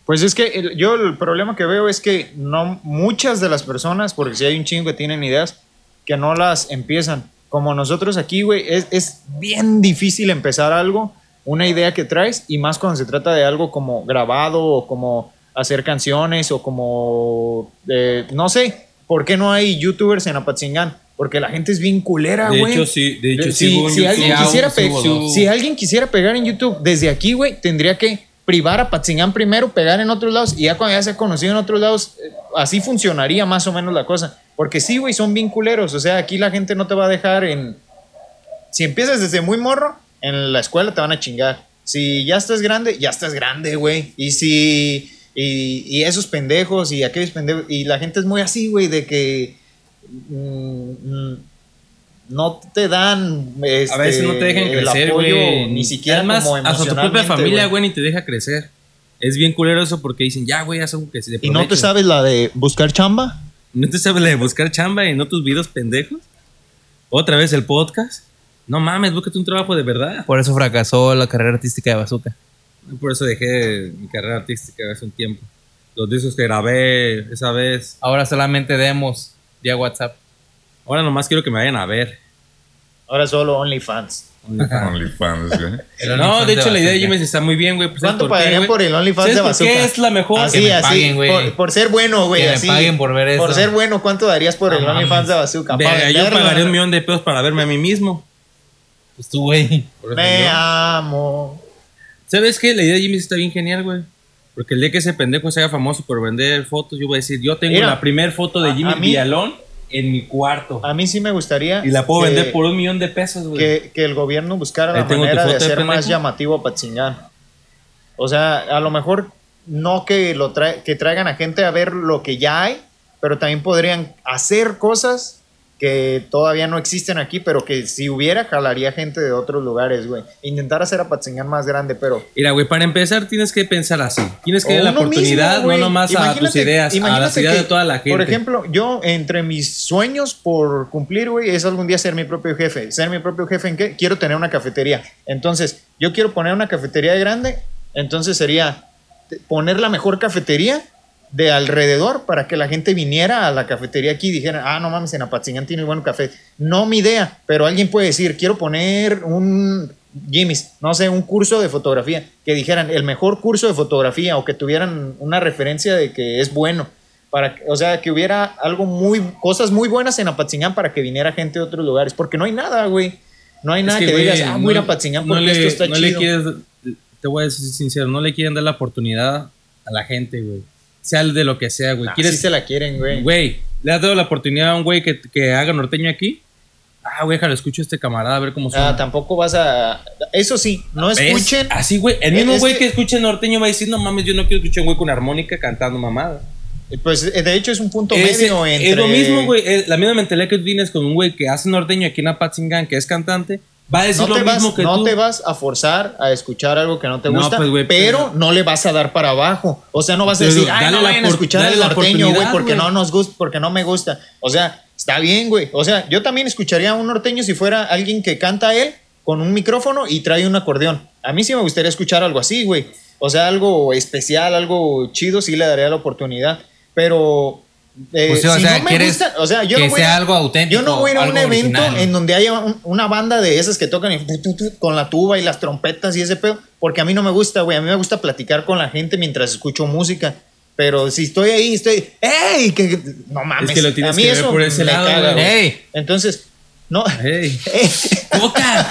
Pues es que el- yo el problema que veo es que no muchas de las personas, porque si hay un chingo que tienen ideas, que no las empiezan. Como nosotros aquí, güey, es, es bien difícil empezar algo, una idea que traes, y más cuando se trata de algo como grabado o como hacer canciones o como, eh, no sé, ¿por qué no hay youtubers en Apatzingán? Porque la gente es bien culera, de güey. hecho, sí. De hecho, De- sí. si, alguien Sí, quisiera si alguien quisiera pegar en YouTube desde aquí, güey, tendría que privar a Patzingán primero, pegar en otros lados y ya cuando ya se ha conocido en otros lados, eh, así funcionaría más o menos la cosa. Porque sí, güey, son bien culeros. O sea, aquí la gente no te va a dejar en. Si empiezas desde muy morro, en la escuela te van a chingar. Si ya estás grande, ya estás grande, güey. Y si. Y, y esos pendejos y aquellos pendejos. Y la gente es muy así, güey, de que. mm, mm, no te dan. A veces no te dejan este, crecer, güey. Ni siquiera Además, como hasta tu propia familia, güey. ni te deja crecer. Es bien culero eso porque dicen, ya, güey, haz algo que se de ¿Y no te provecho". sabes la de buscar chamba? ¿No te sabes la de buscar chamba y no tus videos pendejos? ¿Otra vez el podcast? No mames, búscate un trabajo de verdad. Por eso fracasó la carrera artística de Bazooka. Por eso dejé mi carrera artística hace un tiempo. Los discos que grabé esa vez. Ahora solamente demos vía WhatsApp. Ahora nomás quiero que me vayan a ver. Ahora solo OnlyFans. OnlyFans, güey. No, de hecho la idea de. Jiménez está muy bien, güey. Pues, ¿sabes ¿Cuánto por qué, pagarían por el OnlyFans ¿Sabes de Bazooka? qué es la mejor? Así, me así. paguen, güey. por, por ser bueno, güey. Que me así. paguen por ver eso. Por ser bueno, ¿cuánto darías por el. OnlyFans de Bazooka? Verga, yo pagaría un millón de pesos para verme a mí mismo. Pues tú, güey. Me yo- amo. ¿Sabes qué? La idea de Jimmy está bien genial, güey. Porque el día que ese pendejo se haga famoso por vender fotos, yo voy a decir, yo tengo Mira, la primera foto de Jimmy Villalón en mi cuarto. A mí sí me gustaría. Y la puedo que- vender por un millón de pesos, güey. que, que el gobierno buscara la Ahí manera de hacer más llamativo a Patzingán. O sea, a lo mejor no que lo tra- que traigan a gente a ver lo que ya hay, pero también podrían hacer cosas que todavía no existen aquí, pero que si hubiera, jalaría gente de otros lugares, güey. Intentar hacer a Patzingán más grande, pero Mira, güey, para empezar tienes que pensar así. Tienes que O dar la mismo, oportunidad, güey. no nomás a tus ideas, a las ideas que, de toda la gente. Por ejemplo, yo entre mis sueños por cumplir, güey, es algún día ser mi propio jefe. ¿Ser mi propio jefe en qué? Quiero tener una cafetería. Entonces, yo quiero poner una cafetería grande, entonces sería poner la mejor cafetería de alrededor para que la gente viniera a la cafetería aquí y dijera, ah, no mames, en Apatzingán tiene buen café. No mi idea, pero alguien puede decir, quiero poner un Jimmy's, no sé, un curso de fotografía, que dijeran el mejor curso de fotografía o que tuvieran una referencia de que es bueno. Para, o sea, que hubiera algo muy, cosas muy buenas en Apatzingán para que viniera gente de otros lugares, porque no hay nada, güey. No hay Es nada que, güey, digas, ah, voy a ir a Apatzingán no porque le- esto está no le quieres, te voy a decir sincero, no le quieren dar la oportunidad a la gente, güey. Sea de lo que sea, güey. Ah, ¿Quieres, sí se la quieren, güey. Güey, le has dado la oportunidad a un güey que, que haga norteño aquí. Ah, güey, déjalo, escucho a este camarada a ver cómo suena. Ah, tampoco vas a... Eso sí, no ¿Ves? escuchen... Así, güey. El mismo güey que- que... escuche norteño va a decir, no mames, yo no quiero escuchar un güey con armónica cantando mamada. Pues eh, de hecho es un punto Es, medio entre... es lo mismo, güey. La misma mentalidad que tú tienes con un güey que hace norteño aquí en Apatzingán, que es cantante, va a decir No, lo te vas, mismo que no tú. te vas a forzar a escuchar algo que no te No, gusta, pues, pero pero- no le vas a dar para abajo. O sea, no vas a decir, ay, dale no vayan a escuchar el norteño, güey, porque no nos gusta, porque no me gusta. O sea, está bien, güey. O sea, yo también escucharía a un norteño si fuera alguien que canta él con un micrófono y trae un acordeón. A mí sí me gustaría escuchar algo así, güey. O sea, algo especial, algo chido, sí le daría la oportunidad. Pero eh, Pues sí, o si sea, no me quieres gusta, o sea, yo que no voy sea a- algo auténtico, Yo no voy a ir a un evento original. en donde haya un- una banda de esas que tocan y tu, tu, tu, con la tuba y las trompetas y ese pedo, porque a mí no me gusta, güey. A mí me gusta platicar con la gente mientras escucho música. Pero si estoy ahí, estoy, ¡ey! Que, no mames. Es que lo tienes a mí que ver eso por ese lado, caga. Entonces, no. Ey, ¡Ey! ¡Coca!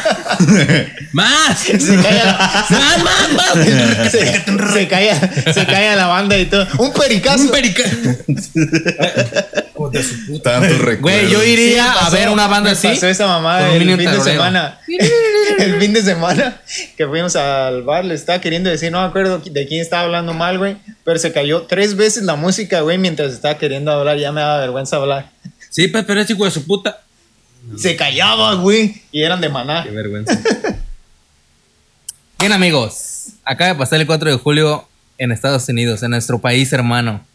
¡Más! Se cae la, ¡Más, más, más! se, se cae, se cae la banda y todo. Un pericazo. Un perica. Tantos recuerdos. Güey, yo Sí, iría a pasó- ver una banda así. Pasó esa mamada el fin de semana. el fin de semana que fuimos al bar, le estaba queriendo decir, no me acuerdo de quién estaba hablando mal, güey. Pero se cayó tres veces la música, güey, mientras estaba queriendo hablar. Ya me daba vergüenza hablar. Sí, pues, pero ese hijo de su puta. Se callaba, güey. Y eran de maná. Qué vergüenza. Bien, amigos. Acaba de pasar el 4 de julio en Estados Unidos, en nuestro país hermano.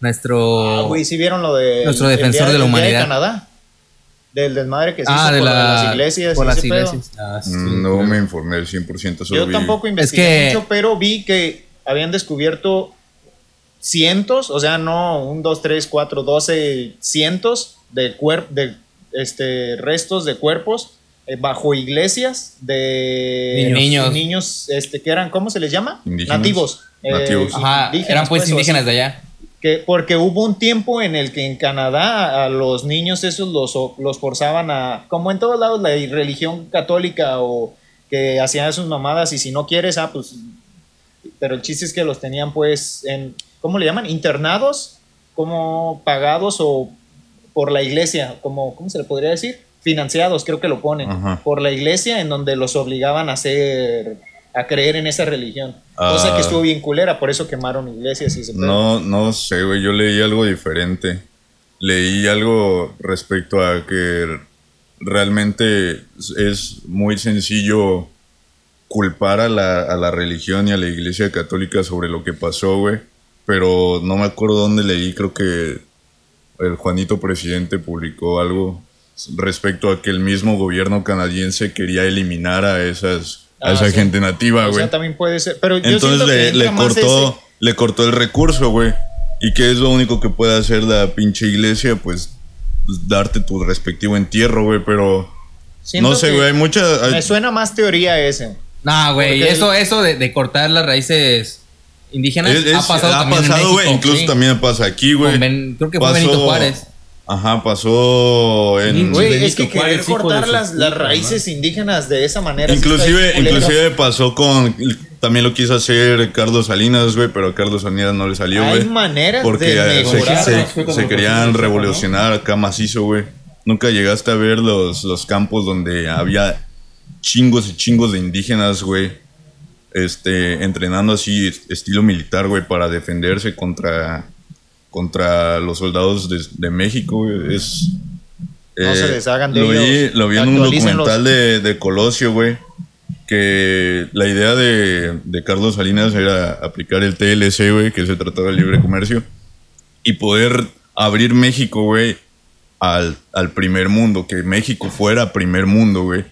Nuestro. Ah, güey, ¿sí vieron lo de. Nuestro el defensor día- de la el humanidad. Canadá? Del desmadre que se ah, hizo de, por la- las iglesias. Por y las ese pedo. iglesias. Ah, sí, No me informé al 100%. Solo Yo tampoco investigué que- mucho, pero vi que habían descubierto cientos, o sea, no un, dos, tres, cuatro, doce, cientos de, cuer de este, restos de cuerpos eh, bajo iglesias de Niños. niños este, que eran, ¿cómo se les llama? Indígenas. Nativos. eh, Nativos. Ajá, indígenas, eran pues o así. indígenas de allá. Que, porque hubo un tiempo en el que en Canadá a los niños esos los, los forzaban a, como en todos lados, la religión católica o que hacían sus mamadas y si no quieres, ah, pues... Pero el chiste es que los tenían pues en, ¿cómo le llaman? Internados, como pagados o por la iglesia, como, ¿cómo se le podría decir? Financiados, creo que lo ponen, Ajá. por la iglesia en donde los obligaban a hacer a creer en esa religión. Cosa Ah. que estuvo bien culera, por eso quemaron iglesias y pedo. No, no sé, güey. Yo leí algo diferente. Leí algo respecto a que realmente es muy sencillo culpar a la, a la religión y a la iglesia católica sobre lo que pasó, güey. Pero no me acuerdo dónde leí, creo que el Juanito Presidente publicó algo respecto a que el mismo gobierno canadiense quería eliminar a esas a Ah, esa sí. gente nativa, O güey. sea, también puede ser. Pero yo Entonces que le, cortó, ese- le cortó el recurso, güey. ¿Y qué es lo único que puede hacer la pinche iglesia? Pues, darte tu respectivo entierro, güey. Pero siento no sé, que güey. Hay mucha. hay- Me suena más teoría ese. No, güey, eso, eso de, de cortar las raíces indígenas es- es- ha pasado también en pasado, güey. México. Incluso Sí. también pasa aquí, güey. Creo que fue Pasó- Benito Juárez. Ajá, pasó en. Güey, Benito es que querer cortar las, raíces indígenas de esa manera. Inclusive, inclusive pasó con. También lo quiso hacer Carlos Salinas, güey. Pero a Carlos Salinas no le salió, Hay güey. maneras Porque de se, mejorar. se- se lo querían revolucionar acá macizo, güey. Nunca llegaste a ver los, los campos donde había chingos y chingos de indígenas, güey. Este, entrenando así, estilo militar, güey, para defenderse contra, contra los soldados de, de México, güey. Es. eh, No se deshagan de lo Vi, ellos. lo vi en un documental de, de Colosio, güey. Que la idea de, de Carlos Salinas era aplicar el TLC, güey, que se trataba de libre comercio y poder abrir México, güey, al, al primer mundo, que México fuera primer mundo, güey.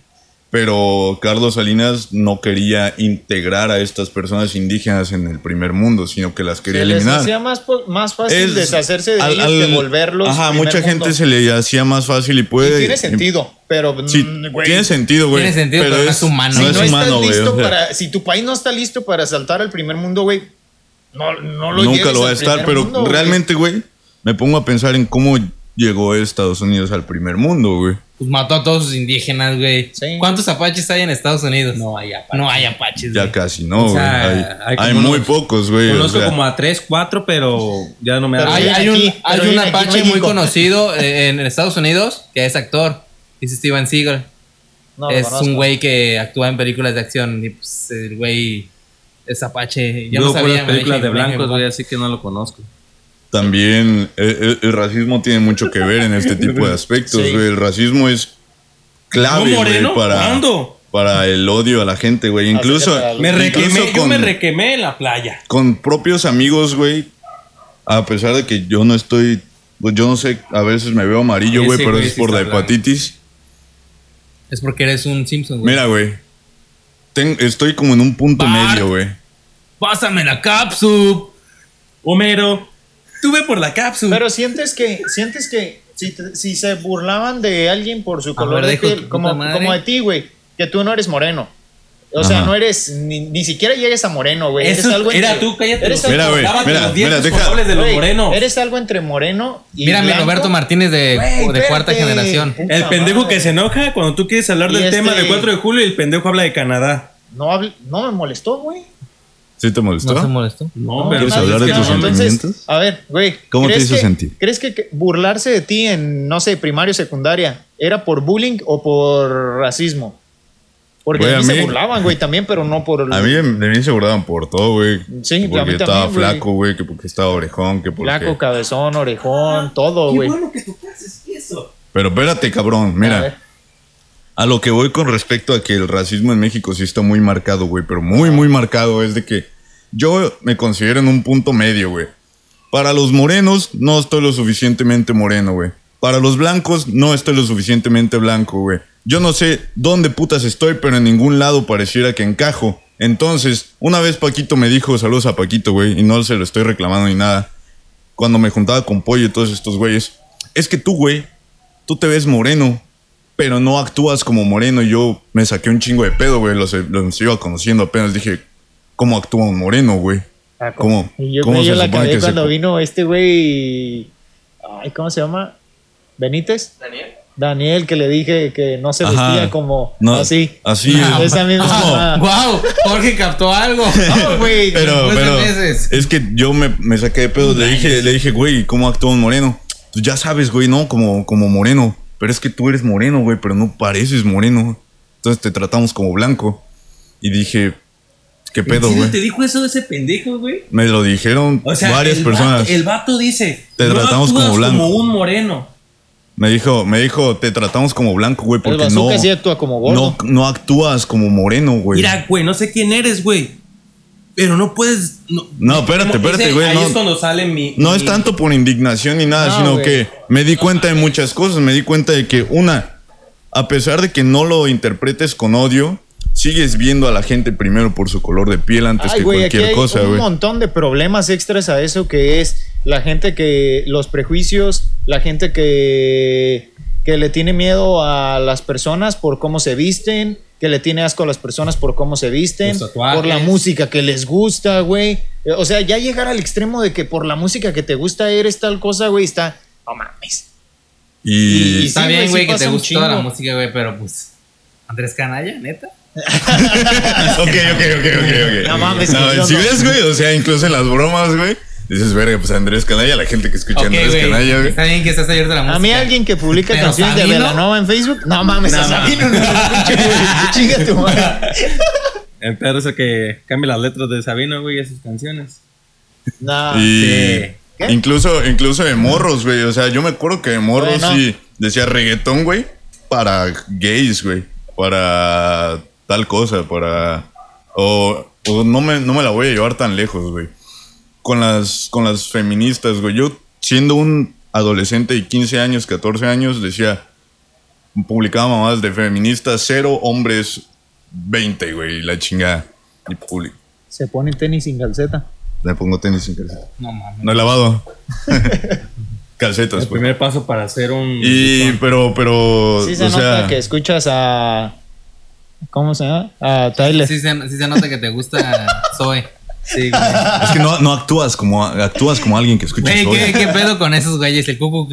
Pero Carlos Salinas no quería integrar a estas personas indígenas en el primer mundo, sino que las quería Se les eliminar. hacía más, más fácil Es- deshacerse de al- ellos al- que volverlos. Ajá, mucha mundo. gente se le hacía más fácil y Y puede. tiene sentido, pero. Sí, mm, tiene sentido, güey. Tiene sentido, pero no es humano. Si No es estás humano, güey. listo o sea, para. Si tu país no está listo para saltar al primer mundo, güey. No, no lo nunca lo va a estar, pero mundo, realmente, güey, me pongo a pensar en cómo llegó Estados Unidos al primer mundo, güey. Pues mató a todos sus indígenas, güey. Sí. ¿Cuántos apaches hay en Estados Unidos? No hay apaches. No hay apaches, Ya güey. casi, ¿no, O güey? sea, hay hay hay como muy unos- pocos, güey. o Conozco sea, como a tres, cuatro, pero ya no me da. Hay, hay un, aquí, hay un apache muy conocido eh, en Estados Unidos que es actor. Es Steven Seagal. No es un güey que actúa en películas de acción. Y pues el güey es apache. Yo Yo no por sabía. películas de blancos, güey, así que no lo conozco. También eh, eh, el, racismo tiene mucho que ver en este tipo de aspectos, Sí. güey. El racismo es clave, ¿No, güey, para, ¿Cuándo? para el odio a la gente, güey. Incluso, Me incluso requemé, yo me requemé en la playa. con propios amigos, güey. A pesar de que yo no estoy, pues yo no sé, a veces me veo amarillo, güey, pero güey es sí por la hablando. hepatitis. Es porque eres un Simpson, güey. Mira, güey. ten- Estoy como en un punto Bart. medio, güey. Pásame la cápsula. Homero, tuve por la cápsula. Pero sientes que, sientes que si, si se burlaban de alguien por su color ver, de piel, como, como de ti, güey, que tú no eres moreno. O sea, Ajá. no eres, ni, ni siquiera llegues a moreno, güey. Eres algo era entre- tú, cállate. Eres Mira, algo- güey, mira, los dientes mira, deja- de los morenos. Eres algo entre moreno y Mira, mi blanco. Roberto Martínez de, Güey, de cuarta generación. Puta El pendejo madre. que se enoja cuando tú quieres hablar Y del este- tema del 4 de julio y el pendejo habla de Canadá. No, hable- no me molestó, güey. ¿Sí te molestó? No se molestó. No, pero ¿Quieres hablar es de que tus no. Entonces, sentimientos? A ver, güey. ¿Cómo te ¿crees hizo que- sentir? ¿Crees que que burlarse de ti en, no sé, primario o secundaria era por bullying o por racismo? Porque Güey, a mí, se burlaban, güey, también, pero no por... A mí de mí se burlaban por todo, güey. Sí, a mí porque también, estaba flaco, güey, que porque estaba orejón, que porque... Flaco, cabezón, orejón, todo, güey. que tú haces eso. Pero espérate, cabrón, A mira. A lo que voy con respecto a que el racismo en México sí está muy marcado, güey, pero muy, muy marcado es de que yo me considero en un punto medio, güey. Para los morenos no estoy lo suficientemente moreno, güey. Para los blancos no estoy lo suficientemente blanco, güey. Yo no sé dónde putas estoy, pero en ningún lado pareciera que encajo. Entonces, una vez Paquito me dijo, saludos a Paquito, güey, y no se lo estoy reclamando ni nada. Cuando me juntaba con Pollo y todos estos güeyes, es que tú, güey, tú te ves moreno, pero no actúas como moreno. Y yo me saqué un chingo de pedo, güey. Los, los iba conociendo apenas. Dije, ¿cómo actúa un moreno, güey? Ah, ¿Cómo? Y yo, ¿Cómo me se la se cuando vino este güey... Ay, ¿cómo se llama? ¿Benítez? Daniel. Daniel, que le dije que no se Ajá. vestía como No, así. Así. No, Esa misma mamá. wow, Jorge captó algo. No, güey. Pero, pero meses. es que yo me, me saqué de pedo. Le dije, le dije, güey, ¿cómo actúa un moreno? Pues ya sabes, güey, ¿no? Como, como moreno. Pero es que tú eres moreno, güey, pero no pareces moreno. Entonces te tratamos como blanco. Y dije, ¿Qué pedo, ¿En serio güey? ¿Te dijo eso de ese pendejo, güey? Me lo dijeron O sea, varias el personas. Vato, el vato dice: Te "No tratamos como blanco". como un moreno. Me dijo, me dijo, te tratamos como blanco, güey, El porque no, bazooka sí actúa como gordo. no, no actúas como moreno, güey. Mira, güey, no sé quién eres, güey. Pero no puedes. No, No, espérate, espérate, güey, Ahí no. es cuando sale mi. No es tanto por indignación ni nada, No, sino güey. que me di cuenta de muchas cosas. Me di cuenta de que, una, a pesar de que no lo interpretes con odio, sigues viendo a la gente primero por su color de piel antes Ay, que güey, aquí cualquier hay cosa, un güey. montón de problemas extras a eso que es la gente que los prejuicios, la gente que que le tiene miedo a las personas por cómo se visten, que le tiene asco a las personas por cómo se visten, por la música que les gusta, güey. Eh, O sea, ya llegar al extremo de que por la música que te gusta eres tal cosa, güey, está, no mames. Y, Y- Está Sí, bien, güey, sí que te un guste toda la música, güey, pero pues. Andrés Canalla, neta. ok, ok, ok, ok, ok. No mames, No, si no. ves, güey, o sea, incluso en las bromas, güey, dices, verga, pues Andrés Canalla, la gente que escucha Andrés güey. Canalla, güey. Está bien que estás a la música. A mí alguien que publica canciones de Sabino- Velanova en Facebook, no mames, a No, Sabino no escucho, güey. Chinga tu madre. El perro ese que cambia las letras de Sabino, güey, a sus canciones. No. Y sí. ¿Qué? incluso, incluso de morros, güey. O sea, yo me acuerdo que de morros Bueno. sí decía reggaetón, güey, para gays, güey. Para tal cosa, para. O, o no, me, no me la voy a llevar tan lejos, güey. Con las, con las feministas, güey. Yo, siendo un adolescente de 15 años, 14 años, decía. Publicaba mamadas de feministas, cero hombres, 20, güey, la chingada. Y public- Se pone tenis sin calceta. Le pongo tenis sin calcetas. No mames. No he lavado. Calcetas, El pues. primer paso para hacer un. Y, pero, pero, Sí se o nota sea, que escuchas a... ¿Cómo se llama? A Tyler. Sí se, sí se nota que te gusta Zoe. Sí, güey. es que no, no actúas como, actúas como alguien que escucha Güey. ¿qué, ¿qué pedo con esos güeyes? El Ku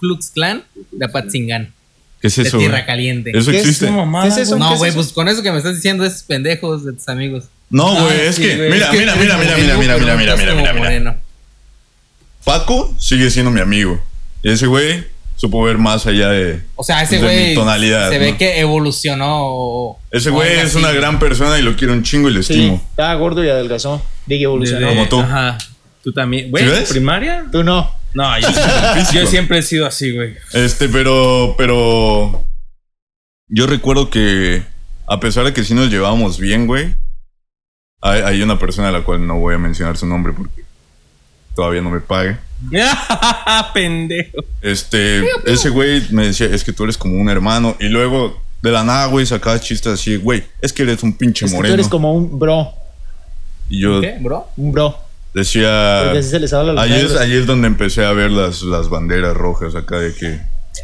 Klux- Klan- de Apatzingán. ¿Qué es De eso? güey? Tierra Caliente. Eso ¿Qué es existe. tu mamada, ¿Qué es eso? No, ¿Qué güey, es pues con eso que me estás diciendo es pendejos de tus amigos. No, güey, es sí, que, güey, mira, es que mira, mira, mira, mira, mira, mira, mira, mira, mira, mira. Paco sigue siendo mi amigo. Y ese güey supo ver más allá de. O sea, ese de mi güey tonalidad, se ve ¿no? que evolucionó. o- Ese güey es así. una gran persona y lo quiero un chingo y le Sí, estimo. estaba gordo y adelgazó. Digo, evolucionó. Desde- Como tú. Ajá. Tú también. Güey, ¿Sí? ¿primaria? Tú no. No, yo, yo siempre he sido así, güey. Este, pero, pero. Yo recuerdo que, a pesar de que sí nos llevábamos bien, güey, hay, hay una persona a la cual no voy a mencionar su nombre porque todavía no me paga. Pendejo. Este, ese güey me decía, es que tú eres como un hermano. Y luego, de la nada, güey, sacaba chistes así, güey, es que eres un pinche Es que tú eres como un bro. Y yo ¿Qué, bro? Un bro. decía. Porque así se les habla a los Ahí es, ahí es donde empecé a ver las, las banderas rojas acá de que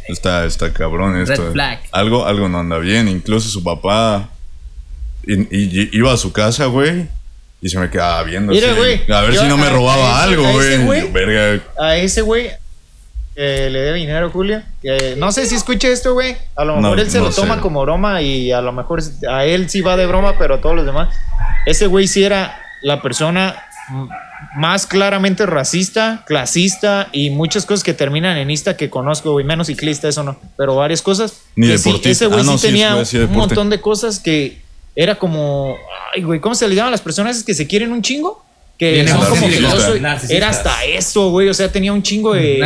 está, está cabrón esto. Red flag. Algo, algo no anda bien. Incluso su papá y- y- iba a su casa, güey. Y se me quedaba viendo. Mira, así, güey, A ver yo si no me robaba a algo, a ese güey. yo, Verga. A ese güey que le debe dinero, Julia. Que no sé si escucha esto, güey. A lo No, mejor él se no lo toma sé. como broma y a lo mejor a él sí va de broma, pero a todos los demás. Ese güey sí era la persona más claramente racista, clasista y muchas cosas que terminan en ista que conozco, güey. Menos ciclista, eso no. Pero varias cosas. Ni que sí, deportista. ese güey Ah, sí tenía sí, un montón de cosas que era como. Ay, güey, ¿cómo se le llaman a las personas que se quieren un chingo? Que son como. Narcisistas. Era hasta eso, güey. O sea, tenía un chingo de.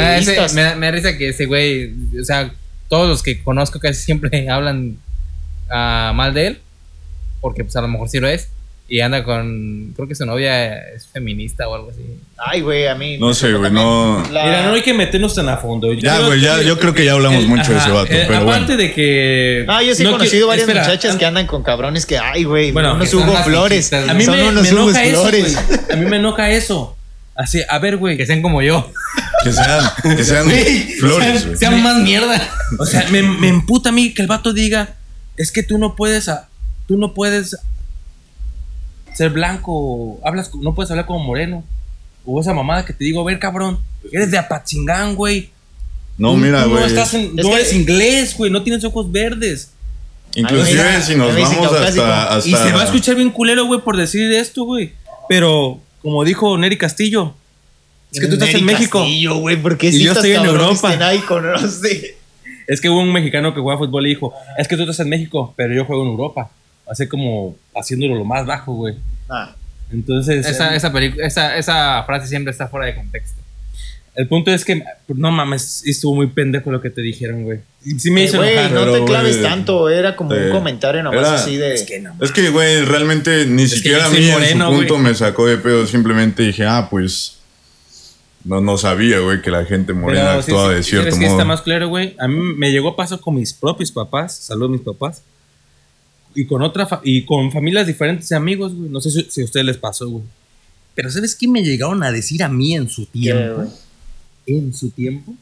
Ese- me, da- me da risa que ese güey, o sea, todos los que conozco casi siempre hablan ah, mal de él, porque pues a lo mejor sí lo es, y anda con, creo que su novia es feminista o algo así. Ay, güey, a mí. No sé, güey, no. la- Mira, no hay que meternos tan a fondo. Yo Ya, güey, ya- yo creo que ya hablamos mucho de ese vato, pero Aparte bueno. de que. Ah, yo sí he no conocido que- varias espera, muchachas que andan con cabrones que, ay, güey, Bueno, unos Hugo Flores. A mí son me, unos me Hugo enoja eso, Flores. güey. A mí me enoja eso. Así, a ver, güey. Que sean como yo. Que sean, que sean flores, güey. Sean más mierda. O sea, me, me emputa a mí que el vato diga, es que tú no puedes, a- tú no puedes ser blanco, hablas, no puedes hablar como moreno. O esa mamada que te digo, a ver, cabrón, eres de Apatzingán, güey. No, mira, güey. No, estás en- Es no que- eres inglés, güey, no tienes ojos verdes. Inclusive Ay, mira, si nos vamos hasta, hasta. Y se va a escuchar bien culero, güey, por decir esto, güey. Pero, como dijo Neri Castillo, es que tú estás en México. Castillo, güey, porque Y yo estoy en Europa. Es que hubo un mexicano que juega fútbol y dijo, es que tú estás en México, pero yo juego en Europa. Así como haciéndolo lo más bajo, güey. Ah, Entonces, Esa, eh, esa, esa, esa frase siempre está fuera de contexto. el punto es que, no mames, estuvo muy pendejo lo que te dijeron, güey. Sí me hizo güey, enojar. no pero, te claves güey, tanto, era como eh, un comentario nomás era- así de... Es que no. Es que, güey, realmente ni que siquiera a mí en moreno, su punto güey. me sacó de pedo. Simplemente dije, ah, pues. No, no sabía, güey, que la gente morena Pero, sí, actuaba sí, de sí, cierto ¿sabes qué modo. está más claro, güey. A mí me llegó a pasar con mis propios papás. Saludos mis papás. Y con otra fa- y con familias diferentes de amigos, güey. No sé si, si a ustedes les pasó, güey. Pero ¿sabes qué me llegaron a decir a mí en su ¿Qué, tiempo? güey? En su tiempo.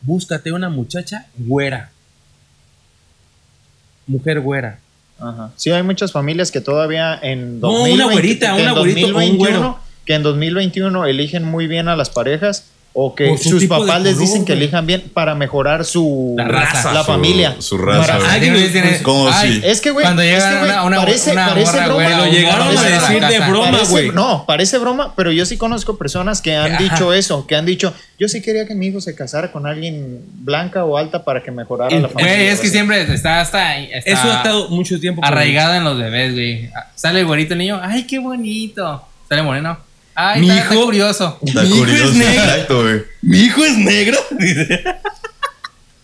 Búscate una muchacha güera. Mujer güera. Ajá. Sí, hay muchas familias que todavía en No, 2020 una güerita, una güerita o un 2021 güero. que en 2021 eligen muy bien a las parejas o que su sus papás les color, dicen que elijan bien para mejorar su La raza. la Su- familia. su raza, Ay, tiene- ¿Cómo ay, sí? Es que, güey, Cuando es llega que, güey, una, una, parece, una parece morra broma. Lo llegaron a decir de broma. Güey. no, parece broma, pero yo sí conozco personas que han Ajá. dicho eso, que han dicho, yo sí quería que mi hijo se casara con alguien blanca o alta para que mejorara la familia. Güey, es que siempre está, está, está Eso ha estado mucho tiempo. arraigado en los bebés, güey. Sale el güerito el niño, ay, qué bonito. Sale moreno, ay, Mi está, está hijo- curioso. Está Mi hijo es negro. exacto, güey. Mi hijo es negro.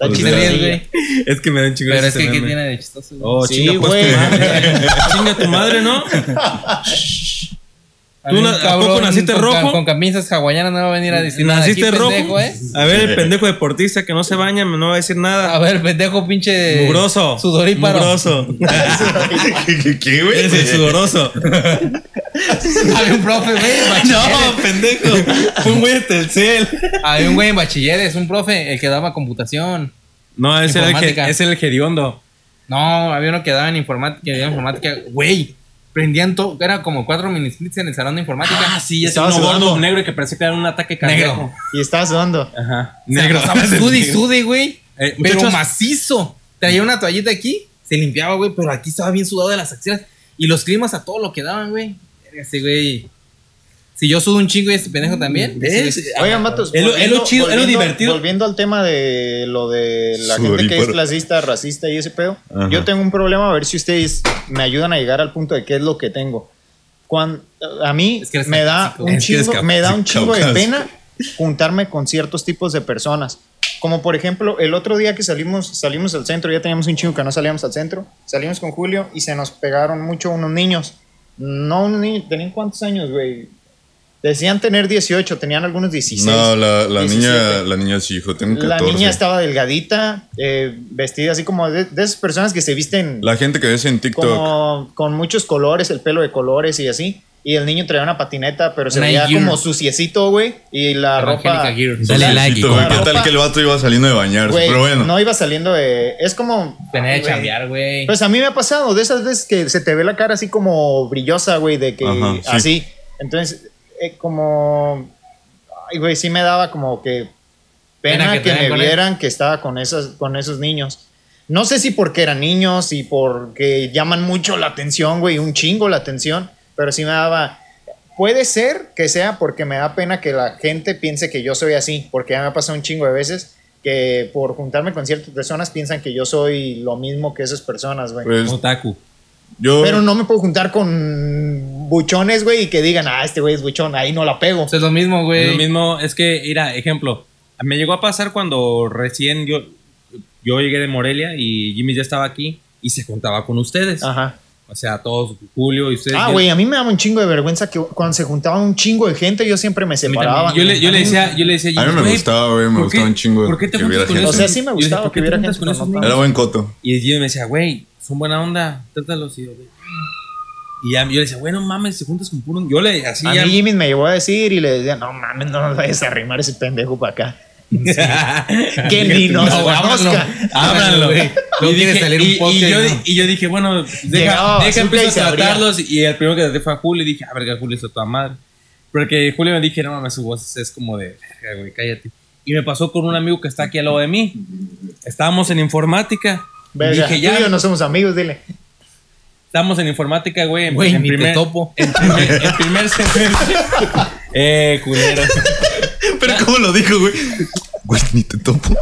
Está chistosillo. güey. es que me dan chingados. Pero es que, ¿qué tiene de chistoso? güey? Oh, Sí, chinga, pues, güey. chinga tu madre, ¿no? A ¿Tú un na- a poco naciste con, rojo? Con camisas hawaianas no va a venir a decir nada. ¿Naciste Aquí, rojo? pendejo, ¿eh? A ver, el pendejo deportista que no se baña no va a decir A nada. ver, pendejo, pinche. Mugroso. Sudoríparo. Mugroso. ¿Qué, güey? Ese sudoroso. Había un profe, güey. no, pendejo. Fue un güey de Telcel. Había un güey en bachilleres, un profe, el que daba computación. No, ese era el, que, era el hediondo. No, había uno que daba en informática, que daba informática. Güey, prendían todo. Era como cuatro mini splits en el salón de informática. Ah, sí, ese Estaba uno gordo sudando. negro que parecía que era un ataque cardíaco. Negro. Y estás dudando. Ajá. Negro. Sude y sude, güey. Eh, pero muchachos- macizo. Traía una toallita aquí, se limpiaba, güey, pero aquí estaba bien sudado de las axilas. Y los climas a todo lo que daban, güey. Ese güey. Si yo sudo un chingo y este pendejo también. ¿Ves? Oigan, vatos, Es lo- es lo chido, es lo divertido. Volviendo al tema de lo de la gente que es clasista, racista y ese pedo, Ajá. yo tengo un problema, a ver si ustedes me ayudan a llegar al punto de qué es lo que tengo. Cuando, a mí Es que me da un Es que chingo, me da un chingo de pena juntarme con ciertos tipos de personas. Como por ejemplo, el otro día que salimos, salimos al centro, ya teníamos un chingo que no salíamos al centro, salimos con Julio y se nos pegaron mucho unos niños. No unos niños, ¿tenían cuántos años, güey? Decían tener 18, tenían algunos 16. No, la, la 17. niña, la niña sí, hijo, tengo 14. La niña estaba delgadita, eh, vestida así como de, de esas personas que se visten La gente que ves en TikTok. como con muchos colores, el pelo de colores y así. Y el niño traía una patineta, pero se veía Gear. como suciecito, güey. Y la Evangélica ropa. Gear. Dale like La ¿Qué tal que el vato iba saliendo de bañarse? Güey, Pero bueno. no iba saliendo de. Es como. Venía de chambear, güey. Pues a mí me ha pasado, de esas veces que se te ve la cara así como brillosa, güey, de que Ajá, sí. así. Entonces, eh, como. Ay, güey, sí me daba como que pena, Pena que me él. vieran que estaba con, esas, con esos niños. No sé si porque eran niños y porque llaman mucho la atención, güey, un chingo la atención, pero sí me daba. Puede ser que sea porque me da pena que la gente piense que yo soy así, porque ya me ha pasado un chingo de veces que por juntarme con ciertas personas piensan que yo soy lo mismo que esas personas, güey. Pues Otaku. yo. Pero no me puedo juntar con buchones, güey, y que digan, ah, este güey es buchón, ahí no la pego. Eso es lo mismo, güey. Lo mismo es que, mira, ejemplo, me llegó a pasar cuando recién yo, yo llegué de Morelia y Jimmy ya estaba aquí y se juntaba con ustedes. Ajá. O sea, todos, Julio y ustedes. Ah, güey, a mí me daba un chingo de vergüenza que cuando se juntaban un chingo de gente, yo siempre me separaba. Yo le, yo le decía, yo le decía A mí me "Güey, gustaba, güey, me ¿por gustaba un chingo ¿Por qué te juntas hubiera con gente. esos O sea, sí me gustaba ¿por que hubiera gente? Era buen coto. Y Jimmy me decía, güey, son buena onda, trátalos. Y yo, "Güey". Y ya, yo le decía, güey, no mames, se juntas con puro. Yo le, así A ya. mí Jimmy me llevó a decir y le decía, no mames, no nos vayas a arrimar ese pendejo para acá. que ni nos No, conozca. Ábranlo. güey. Quiere salir un y- yo, ¿no? y yo dije, bueno, deja, deja empiezo a tratarlos. Y el primero que traté fue a Julio. Y dije, a ver, Julio es toda madre. Porque Julio me dije, no mames, su voz es como de, "Verga, güey, cállate. Y me pasó con un amigo que está aquí al lado de mí. Estábamos en informática. Verga, dije, tú ya, y yo no somos amigos, dile. Estamos en informática, güey. En, Güey, en ni te primer, topo. En primer, en primer semestre. eh, culero. Pero ¿cómo lo dijo, güey? Güey, ni te topo.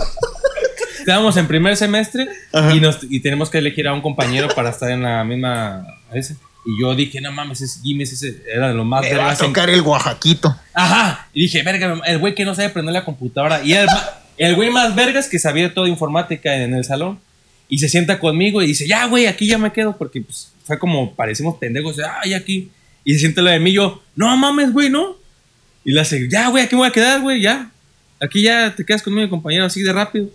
estábamos en primer semestre y, nos, y tenemos que elegir a un compañero para estar en la misma. ese. Y yo dije, no mames, ese Jimmy ese era de los más Me va a en- tocar el Oaxaquito. Ajá. Y dije, verga, el güey que no sabe prender la computadora. Y el, ma- el güey más vergas que sabía toda informática en el salón. Y se sienta conmigo y dice, ya, güey, aquí ya me quedo. Porque pues, fue como, parecimos pendejos. Ay, aquí. Y se sienta la de mí y yo, no mames, güey, no. Y le hace, ya, güey, aquí me voy a quedar, güey, ya. Aquí ya te quedas conmigo, compañero, así de rápido.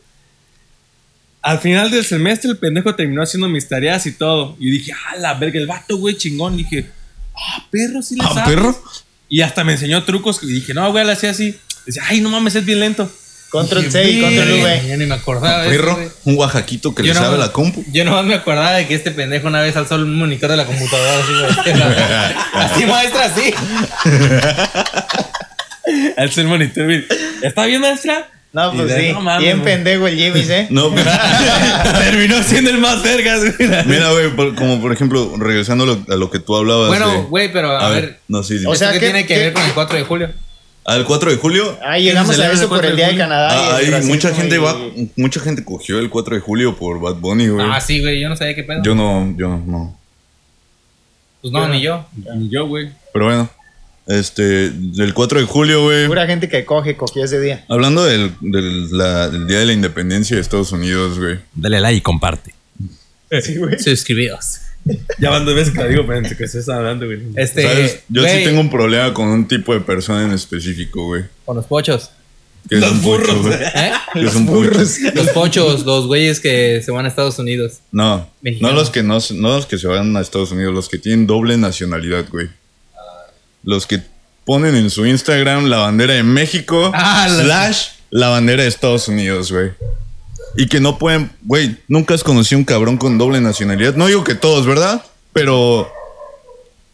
Al final del semestre, el pendejo terminó haciendo mis tareas y todo. Y dije, ah, la verga, el vato, güey, chingón. dije, ah, perro, sí le ¿Ah, sabes". perro? Y hasta me enseñó trucos y dije, no, güey, le hacía así. Decía, ay, no mames, es bien lento. Control C y Control. V. Yo ni me acordaba de eso, Perro, un oaxaquito que Yo le no- sabe la compu. Yo nomás me acordaba de que este pendejo una vez alzó el monitor de la computadora así, güey. así maestra, así. Al ser monitor, ¿está bien, maestra? No, pues de, sí. "No mames, Bien güey". pendejo el Jimmy, ¿eh? No, pero- Terminó siendo el más vergas, güey. mira, güey, como por ejemplo, regresando a lo, a lo que tú hablabas. Bueno, güey, pero a, a ver. ver, no, sí. O sea, sea, ¿qué ¿qué- tiene que qué- ver con el 4 de julio? Al 4 de julio, Ah, llegamos ¿Quién a eso por el día de 4 de Canadá. ah, hay mucha gente y- va, mucha gente cogió el 4 de julio por Bad Bunny, güey. Ah, sí, güey, yo no sabía qué pedo. Yo no, yo no. Pues no, ni yo. Ni yo, güey. Pero bueno, este, del 4 de julio, güey. Pura gente que coge, cogió ese día. Hablando del, del, la- del Día de la Independencia de Estados Unidos, güey. Dale like y comparte. Sí, güey. Suscribidos. Ya van dos veces que la digo, pero que se está hablando, güey. Este. ¿Sabes? Yo sí tengo un problema con un tipo de persona en específico, güey. Con los pochos. Que Los burros. güey. ¿Eh? Que es un pucho. Los pochos, los güeyes que se van a Estados Unidos. No, Mexicanos. no los que no, no los que se van a Estados Unidos, los que tienen doble nacionalidad, güey. Los que ponen en su Instagram la bandera de México Ah, slash la bandera de Estados Unidos, güey. Y que no pueden, güey, nunca has conocido un cabrón con doble nacionalidad. No digo que todos, ¿verdad? Pero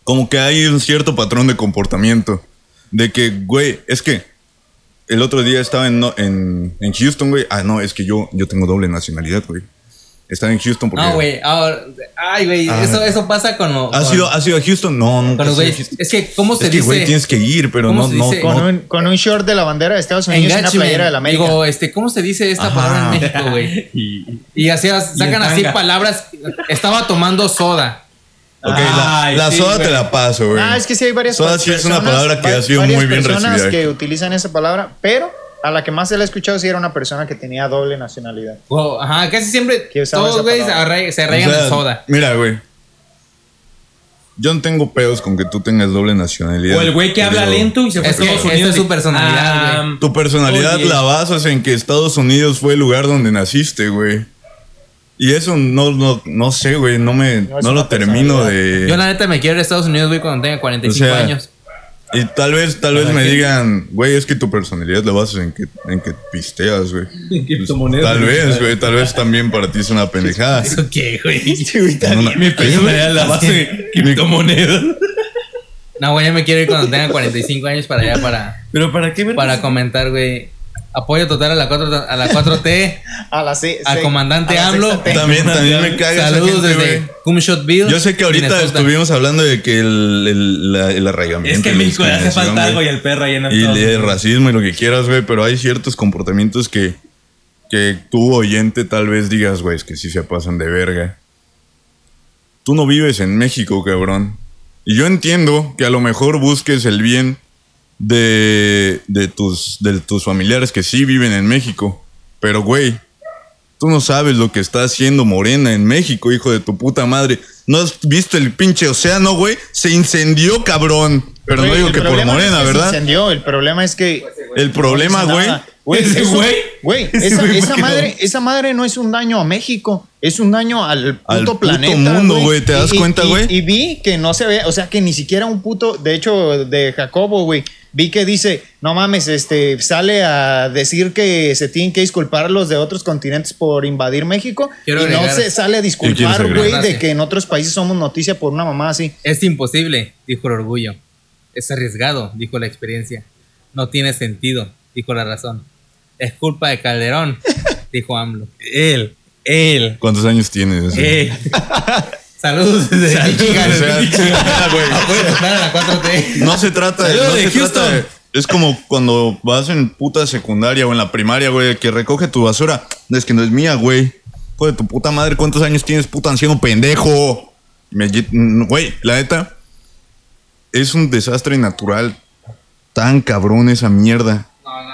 como que hay un cierto patrón de comportamiento. De que, güey, es que el otro día estaba en, en, en Houston, güey. Ah, no, es que yo, yo tengo doble nacionalidad, güey. Estaba en Houston porque... No, güey. ahora- Ay, güey. Ah. Eso, eso pasa con, los- ¿Has con- ido, ¿Has ido a Houston? No, nunca. con los he ido a güeyes. Houston. Es que, ¿cómo se Es que, dice? güey, tienes que ir, pero ¿Cómo no, no, dice? no. Con un, con un short de la bandera de Estados Unidos y una playera de la América. Digo, este, ¿cómo se dice esta Ajá. palabra en México, güey? Y, Y así sacan así tanga. palabras. Estaba tomando soda. Ok, la, Ay, la sí, soda te güey. la paso, güey. Ah, es que sí hay varias Soda sí es una palabra que ha sido muy bien personas recibida. que utilizan esa palabra, pero a la que más se le ha escuchado sí era una persona que tenía doble nacionalidad. Wow, ajá, casi siempre todos esa güeyes se O arraigan sea, en soda. Mira, güey. Yo no tengo pedos con que tú tengas doble nacionalidad. O el güey que habla lento y se fue Es a Estados esa Unidos. es su personalidad, Ah, Tu personalidad Oye. la basas en que Estados Unidos fue el lugar donde naciste, güey. Y eso no, no, no sé, güey. No me, No lo termino de. Yo la neta me quiero ir a Estados Unidos, güey, cuando tenga 45 O sea, años. Y tal vez, tal vez ¿Para me qué? digan, güey, es que tu personalidad la basas en que, en que pisteas, güey. En criptomonedas. Tal vez, güey, tal vez también para ti es una pendejada. ¿Eso qué, güey? Mi personalidad la base en criptomonedas. No, güey, yo me quiero ir cuando tenga 45 años para allá para, Pero ¿para qué, para comentar, güey. Apoyo total a la 4 a la 4T, A la C- al comandante a la AMLO. También, también me caga Saludos gente, desde. Cumshotville. Yo sé que ahorita Minnesota. estuvimos hablando de que el, el, la- el arraigamiento. Es que en México le hace falta algo y el perro ahí en el Y el racismo y lo que quieras, güey, pero hay ciertos comportamientos que, que tú, oyente, tal vez digas, güey, es que sí se pasan de verga. Tú no vives en México, cabrón. Y yo entiendo que a lo mejor busques el bien de, de, tus, de tus familiares que sí viven en México. Pero, güey, tú no sabes lo que está haciendo Morena en México, hijo de tu puta madre. ¿No has visto el pinche océano, güey? Se incendió, cabrón. Pero no digo que por problema no es Morena, que se ¿verdad? incendió, el problema es que El problema, no güey. Güey, Ese eso- güey. güey, Ese esa, güey, esa ¿por qué no? madre, esa madre no es un daño a México, es un daño al puto Al puto planeta. mundo, güey, ¿te das Y- y- cuenta, y- güey? Y, vi que no se ve, o sea, que ni siquiera un puto, de hecho, de Jacobo, güey, vi que dice, no mames, este, sale a decir que se tienen que disculpar los de otros continentes por invadir México Quiero y no se sale a disculpar, güey, de que en otros países somos noticia por una mamá así. Es imposible, dijo el orgullo. Es arriesgado, dijo la experiencia. No tiene sentido, dijo la razón. Es culpa de Calderón, dijo AMLO. Él, él, ¿Cuántos años tienes? él. Saludos desde Michigan. O sea, sí, güey. Apoyo total a la 4T. No se trata de. Saludos No de se trata de, Houston. Es como cuando vas en puta secundaria o en la primaria, güey, que recoge tu basura. Es que no es mía, güey. Hijo de tu puta madre, ¿cuántos años tienes, puta anciano pendejo? Me Güey, la neta, es un desastre natural. Tan cabrón esa mierda. No, no,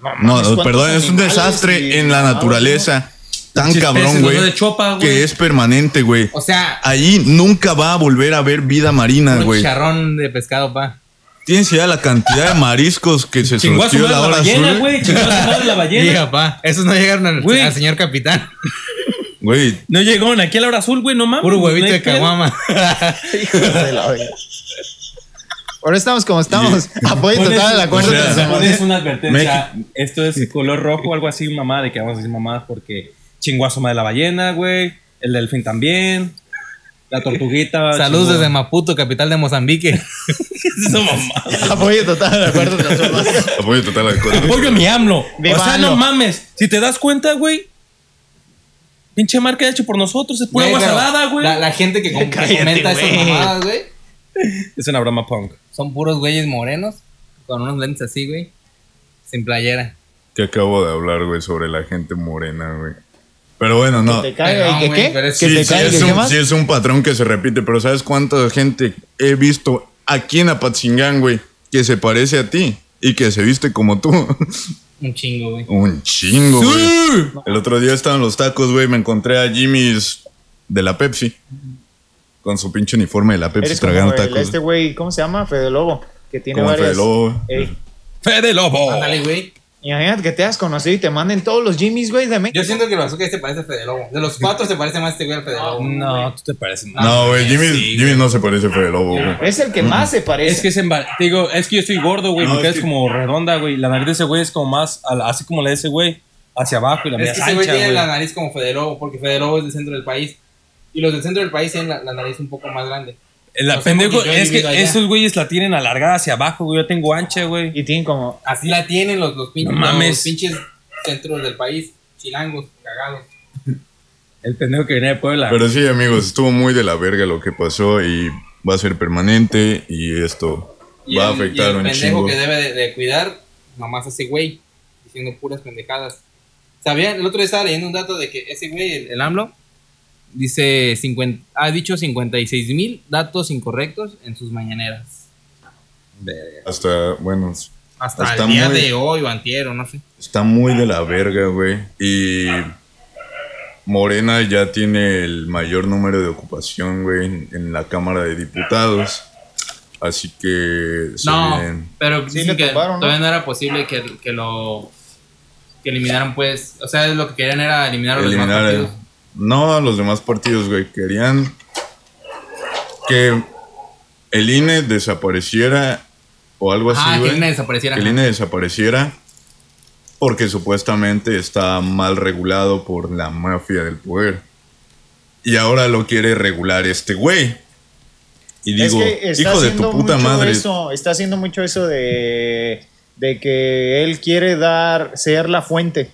No, mames, ¿cuántos perdón, es un desastre en la Ah, naturaleza. Tan cabrón, güey. Que es permanente, güey. O sea, Allí nunca va a volver a haber vida marina, un güey. charrón de pescado, pa. Tienes idea de la cantidad de mariscos que se Chingó a su madre la la hora ballena, azul. güey. Chingó a su madre la ballena. Diga, pa. Esos no llegaron al, al señor capitán. Güey, No llegaron aquí a la hora azul, güey, no mames. Puro huevito de caguama. Hijos de la. Ahora estamos como estamos. Apoyo total el acuerdo o sea. Pones una advertencia. Esto es color rojo o algo así, mamá, de que vamos a decir mamadas porque chingó a su madre la ballena, güey. El delfín también. La tortuguita. Saludos desde Maputo, capital de Mozambique. Esa mamada. Apoyo total el acuerdo apoyo total al código. Apoyo mi AMLO. O sea, no mames. Si te das cuenta, güey. Pinche marca hecho por nosotros. Es pura Güey, agua pero salada, güey. La, la gente que, com- que Cállate, comenta esas mamadas, güey, Es una broma punk. son puros güeyes morenos con unos lentes así, güey. Sin playera. Que acabo de hablar, güey, sobre la gente morena, güey. Pero bueno, no. Que te caiga y que qué? Sí, te sí, caiga y es un, más. sí es un patrón que se repite, pero ¿sabes cuánta gente he visto aquí en Apatzingán, güey, que se parece a ti y que se viste como tú? Un chingo, güey. Un chingo, güey. El otro día estaban los tacos, güey, me encontré a Jimmy's de la Pepsi con su pinche uniforme de la Pepsi Eres como tragando el- tacos. este güey, ¿cómo se llama? Fede Lobo. Que tiene varias. Fede Lobo. Ey, Fede Lobo. Ándale, güey. Imagínate que te has conocido y te manden todos los Jimmys, güey, de México. Yo siento que el bazooka este parece a Fede Lobo. De los cuatro se parece más este güey al Fede Lobo. No, tú te pareces más. No, güey, Jimmy, Sí, Jimmy no se parece a Fede Lobo, güey. Es el que más se parece. Es que es en ba- te digo, es que yo estoy gordo, güey. No, cara es como redonda, güey. La nariz de ese güey es como más, a así como la de ese güey, hacia abajo y la mía Es es, que ese güey ancha, tiene la nariz como Fede Lobo, porque Fede Lobo es del centro del país. Y los del centro del país tienen la, la nariz un poco más grande. La No pendejo, es que allá. esos güeyes la tienen alargada hacia abajo, güey. Yo tengo ancha, güey. Y tienen como. Así la tienen los, los, pinches, No mames. los pinches centros del país. Chilangos, cagados. El pendejo que venía de Puebla. Pero sí, amigos, estuvo muy de la verga lo que pasó y va a ser permanente y esto Y va a el- y afectar el un pendejo chingo. que debe de, de cuidar, nomás ese güey, diciendo puras pendejadas. ¿Sabían? El otro día estaba leyendo un dato de que ese güey, el, el AMLO, dice 50, ha dicho 56 mil datos incorrectos en sus mañaneras. Hasta, bueno, Hasta el día muy- de hoy o antier o no sé. está muy de la verga, güey. Y Morena ya tiene el mayor número de ocupación, güey, en, en la Cámara de Diputados. Así que No, pero Sí, dicen que todavía no era posible que, que lo que eliminaran pues, o sea, lo que querían era eliminar a los demás eliminar el- partidos. No a los demás partidos, güey. Querían que el INE desapareciera o algo así, Ah, que güey. el INE desapareciera. que el INE desapareciera porque supuestamente está mal regulado por la mafia del poder. Y ahora lo quiere regular este güey. Y digo, es que está hijo de tu haciendo puta mucho madre. Eso, está haciendo mucho eso de, de que él quiere dar, ser la fuente.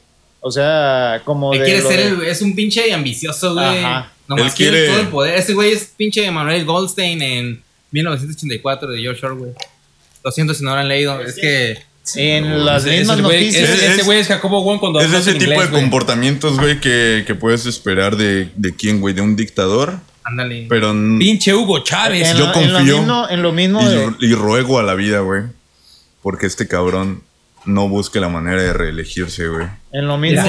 O sea, como Que de. quiere ser de- el, es un pinche ambicioso, güey. Ajá. Nomás Él quiere, quiere- todo el poder. Ese güey es pinche Manuel Goldstein en 1984 de George Orwell. Lo siento si no lo han leído. Es que En las mismas ese güey- noticias. ese- Es- Ese güey es Jacobo Wong cuando Es ese en tipo inglés, de güey. comportamientos, güey, que, que puedes esperar de, de quién, güey, de un dictador. ándale. Pero Pinche Hugo Chávez. en, yo en lo confío mismo, en lo mismo de- y, y ruego a la vida, güey, porque este cabrón no busque la manera de reelegirse, güey. en lo mismo,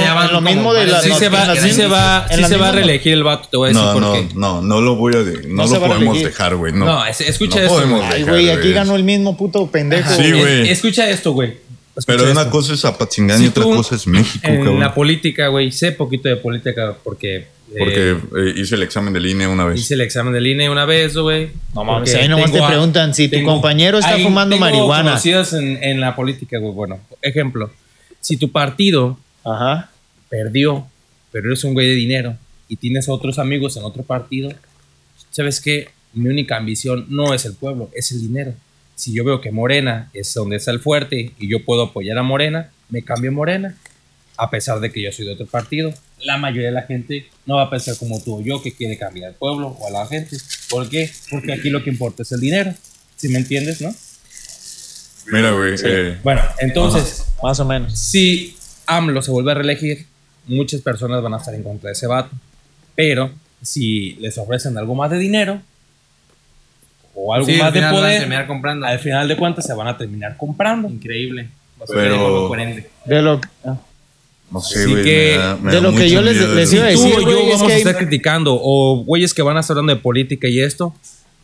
en lo de las Sí se va, sí se va, sí se va a reelegir el vato, te voy a decir No, por no, qué. no, no lo voy a, de- no, No lo podemos dejar, güey. No, No, es- escucha no esto, podemos güey. Ay, dejar, güey, aquí ganó el mismo puto pendejo. Sí, güey. Escucha esto, güey. Escucha Pero una esto. cosa es Apatzingán Si y otra cosa es México, En cabrón. la política, güey, sé poquito de política porque... eh, Porque eh, hice el examen de línea una vez. Hice el examen de línea una vez, güey. No mames, ahí nomás te preguntan si tu compañero está hay- fumando tengo marihuana. conocidos en, en la política, güey. Bueno, ejemplo. Si tu partido Ajá. perdió, pero eres un güey de dinero y tienes otros amigos en otro partido, ¿sabes qué? Mi única ambición no es el pueblo, es el dinero. Si yo veo que Morena es donde está el fuerte y yo puedo apoyar a Morena, me cambio a Morena, a pesar de que yo soy de otro partido. La mayoría de la gente no va a pensar como tú o yo que quiere cambiar al pueblo o a la gente. ¿Por qué? Porque aquí lo que importa es el dinero. Si me entiendes, no? Mira, güey. eh, Bueno, entonces, Más o menos. si AMLO se vuelve a reelegir, muchas personas van a estar en contra de ese vato. Pero si les ofrecen algo más de dinero o algo Sí, al más de final van a poder, comprando. al final de cuentas se van a terminar comprando. Increíble. Va a ser Pero-. De lo, ah. No sé, Así güey. que, me da- me de lo que yo les- les iba a Tú decir, o yo güey, es vamos que a hay- estar criticando, o güeyes que van a estar hablando de política y esto,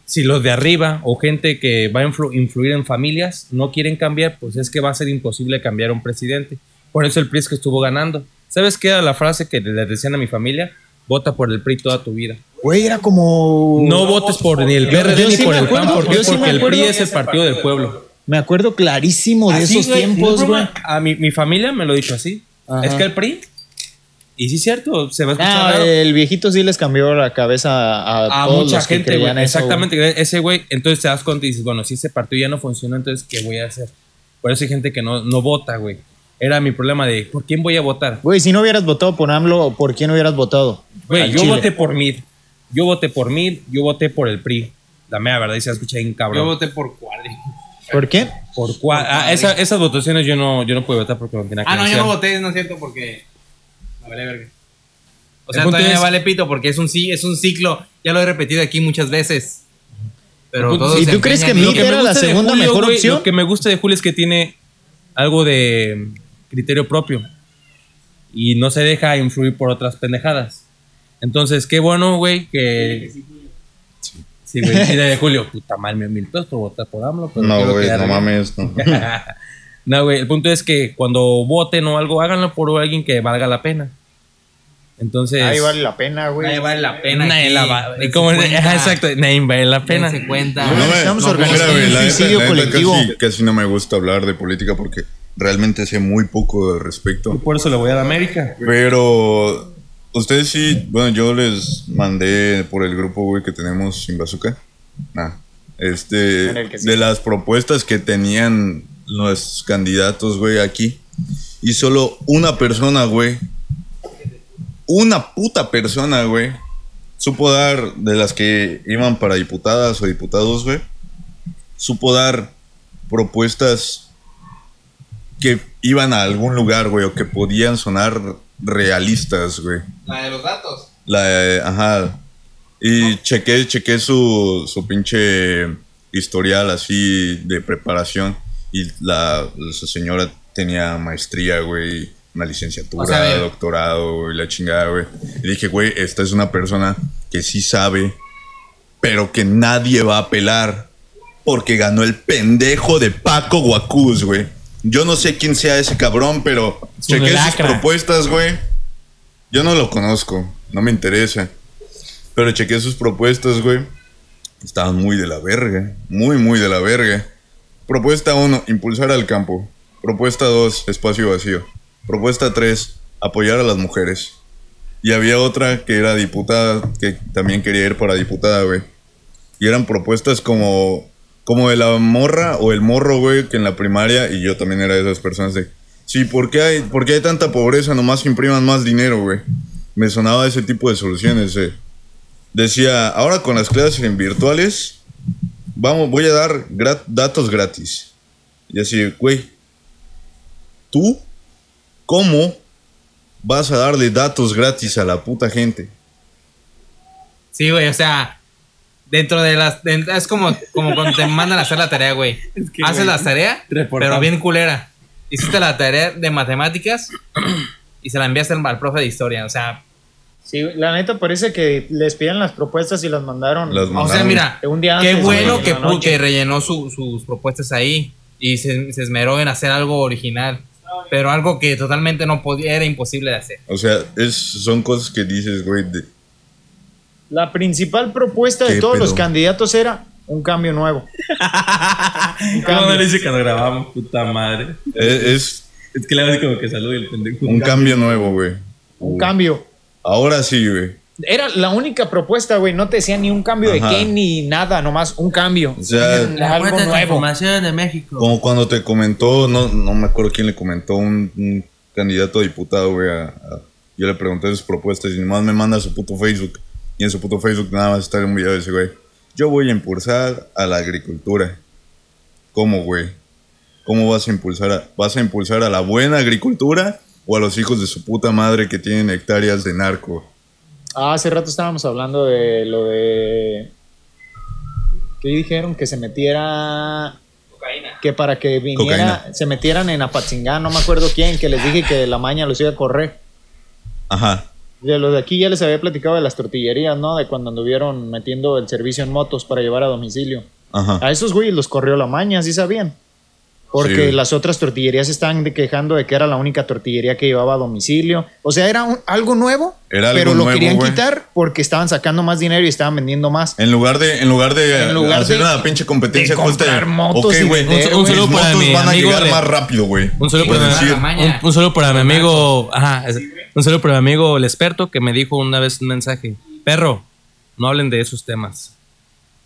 si los de arriba o gente que va a influ- influir en familias no quieren cambiar, pues es que va a ser imposible cambiar a un presidente. Por eso el PRI es que estuvo ganando. ¿Sabes qué era la frase que le decían a mi familia? Vota por el PRI toda tu vida. Güey, era como. No votes por ni el PRD ni sí por el PAN, porque, sí porque el PRI es el partido del pueblo. Me acuerdo clarísimo de Así, esos no tiempos, güey. A mi, mi familia me lo dicho así. Ajá. Es que el PRI. Y sí es cierto, se va a escuchar Ah, raro. el viejito sí les cambió la cabeza a, a todos mucha los que gente, creían eso, Exactamente, ese güey. Entonces te das cuenta y dices, bueno, si ese partido ya no funciona, entonces ¿qué voy a hacer? Por eso hay gente que no, no vota, güey. Era mi problema de, ¿por quién voy a votar? Güey, si no hubieras votado por AMLO, ¿por quién hubieras votado? Güey, yo Chile. voté por Mid. Yo voté por Mid, yo voté por el PRI. La mera verdad, y se escucha bien Yo cabrón. voté por Cuadri. ¿Por qué? por cuál? Ah, esa- esas votaciones yo no, yo no pude votar porque no tenía Ah, no, yo no voté, no es cierto, porque. Me vale verga. O sea, todavía es- me vale pito porque es un, sí, es un ciclo. Ya lo he repetido aquí muchas veces. Pero punto- todos ¿Y tú crees que Mitt era la gusta de segunda mejor güey, opción? Lo que me gusta de Julio es que tiene algo de criterio propio y no se deja influir por otras pendejadas. Entonces, qué bueno, güey, que. Sí, güey, sí, de Julio. Puta madre, me mil pesos por votar por AMLO. Pero No, güey, no mames. No. no, güey, el punto es que cuando voten o algo, háganlo por alguien que valga la pena. Entonces. Ahí vale la pena, güey. Nadie vale la pena. Nadie aquí. la va- Dense como- cuenta. ajá, exacto, nadie vale la pena. Dense cuenta. No me- Estamos no, organizando güey, un suicidio colectivo. Casi, casi no me gusta hablar de política porque realmente sé muy poco al respecto. Por eso le voy a la América. Pero ustedes sí, bueno, yo les mandé por el grupo, güey, que tenemos sin bazooka. Nah. Este, sí. de las propuestas que tenían los candidatos, güey, aquí. Y solo una persona, güey. Una puta persona, güey. Supo dar, de las que iban para diputadas o diputados, güey. Supo dar propuestas que iban a algún lugar, güey, o que podían sonar realistas, güey. La de los datos. La, eh, ajá. Y chequé, chequé su, su pinche historial así de preparación. Y la, su señora tenía maestría, güey, una licenciatura, O sea, doctorado, y la chingada, güey. Y dije, güey, esta es una persona que sí sabe, pero que nadie va a apelar porque ganó el pendejo de Paco Guacuz, güey. Yo no sé quién sea ese cabrón, pero chequé sus propuestas, güey. Yo no lo conozco, no me interesa. Pero chequé sus propuestas, güey. Estaban muy de la verga. Muy, muy de la verga. Propuesta 1, impulsar al campo. Propuesta 2, espacio vacío. Propuesta 3, apoyar a las mujeres. Y había otra que era diputada, que también quería ir para diputada, güey. Y eran propuestas como, como de la morra o el morro, güey, que en la primaria, y yo también era de esas personas de, sí, ¿por qué hay, por hay tanta pobreza? Nomás impriman más dinero, güey. Me sonaba ese tipo de soluciones, eh. Decía, ahora con las clases en virtuales, vamos, voy a dar datos gratis. Y así, güey, ¿tú cómo vas a darle datos gratis a la puta gente? Sí, güey, o sea, dentro de las. de- es como, como cuando te mandan a hacer la tarea, güey. que, Haces güey, la tarea, reportado. pero bien culera. Hiciste la tarea de matemáticas y se la enviaste al, al profe de historia. O sea, Sí, la neta parece que les pidieron las propuestas y las mandaron. Las o sea, mandaron. mira, un día qué antes, bueno güey, que, en la pu- noche. que rellenó su- sus propuestas ahí y se, se esmeró en hacer algo original. Pero algo que totalmente no podía, era imposible de hacer. O sea, es, son cosas que dices, güey, de- La principal propuesta de ¿Qué todos pedo? los candidatos era un cambio nuevo. ¿Cómo no le dice cuando grabamos? Puta madre. es, es Es que le así como que salude el pendejo. un cambio nuevo, güey. Un cambio. Ahora sí, güey. Era la única propuesta, güey. No te decía ni un cambio Ajá. de qué ni nada, nomás un cambio. O sea, algo nuevo. de México. como cuando te comentó, no, no me acuerdo quién le comentó, un, un candidato a diputado, güey. a- a- yo le pregunté sus propuestas y nomás me manda su puto Facebook. Y en su puto Facebook nada más está un video de ese güey. Yo voy a impulsar a la agricultura. ¿Cómo, güey? ¿cómo vas a impulsar a, vas a impulsar a la buena agricultura o a los hijos de su puta madre que tienen hectáreas de narco? Ah, hace rato estábamos hablando de lo de. ¿Qué dijeron? Que se metiera. Que para que viniera, Cocaína. se metieran en Apatzingán, no me acuerdo quién, que les dije que la maña los iba a correr. Ajá. De los de aquí ya les había platicado de las tortillerías, ¿no? De cuando anduvieron metiendo el servicio en motos para llevar a domicilio. Ajá. A esos güeyes los corrió la maña, ¿sí sabían? Porque Sí, las otras tortillerías estaban de- quejando de que era la única tortillería que llevaba a domicilio. O sea, era un- algo nuevo, Era algo pero lo nuevo, querían quitar porque estaban sacando más dinero y estaban vendiendo más. En lugar de, en lugar de En lugar hacer de- una pinche competencia justa comprar motos güey, Un- un saludo para motos mi van a amigo llegar Le- más rápido, güey. Un saludo para, mi amigo, ajá, es- un saludo para mi amigo el experto que me dijo una vez un mensaje, perro, no hablen de esos temas.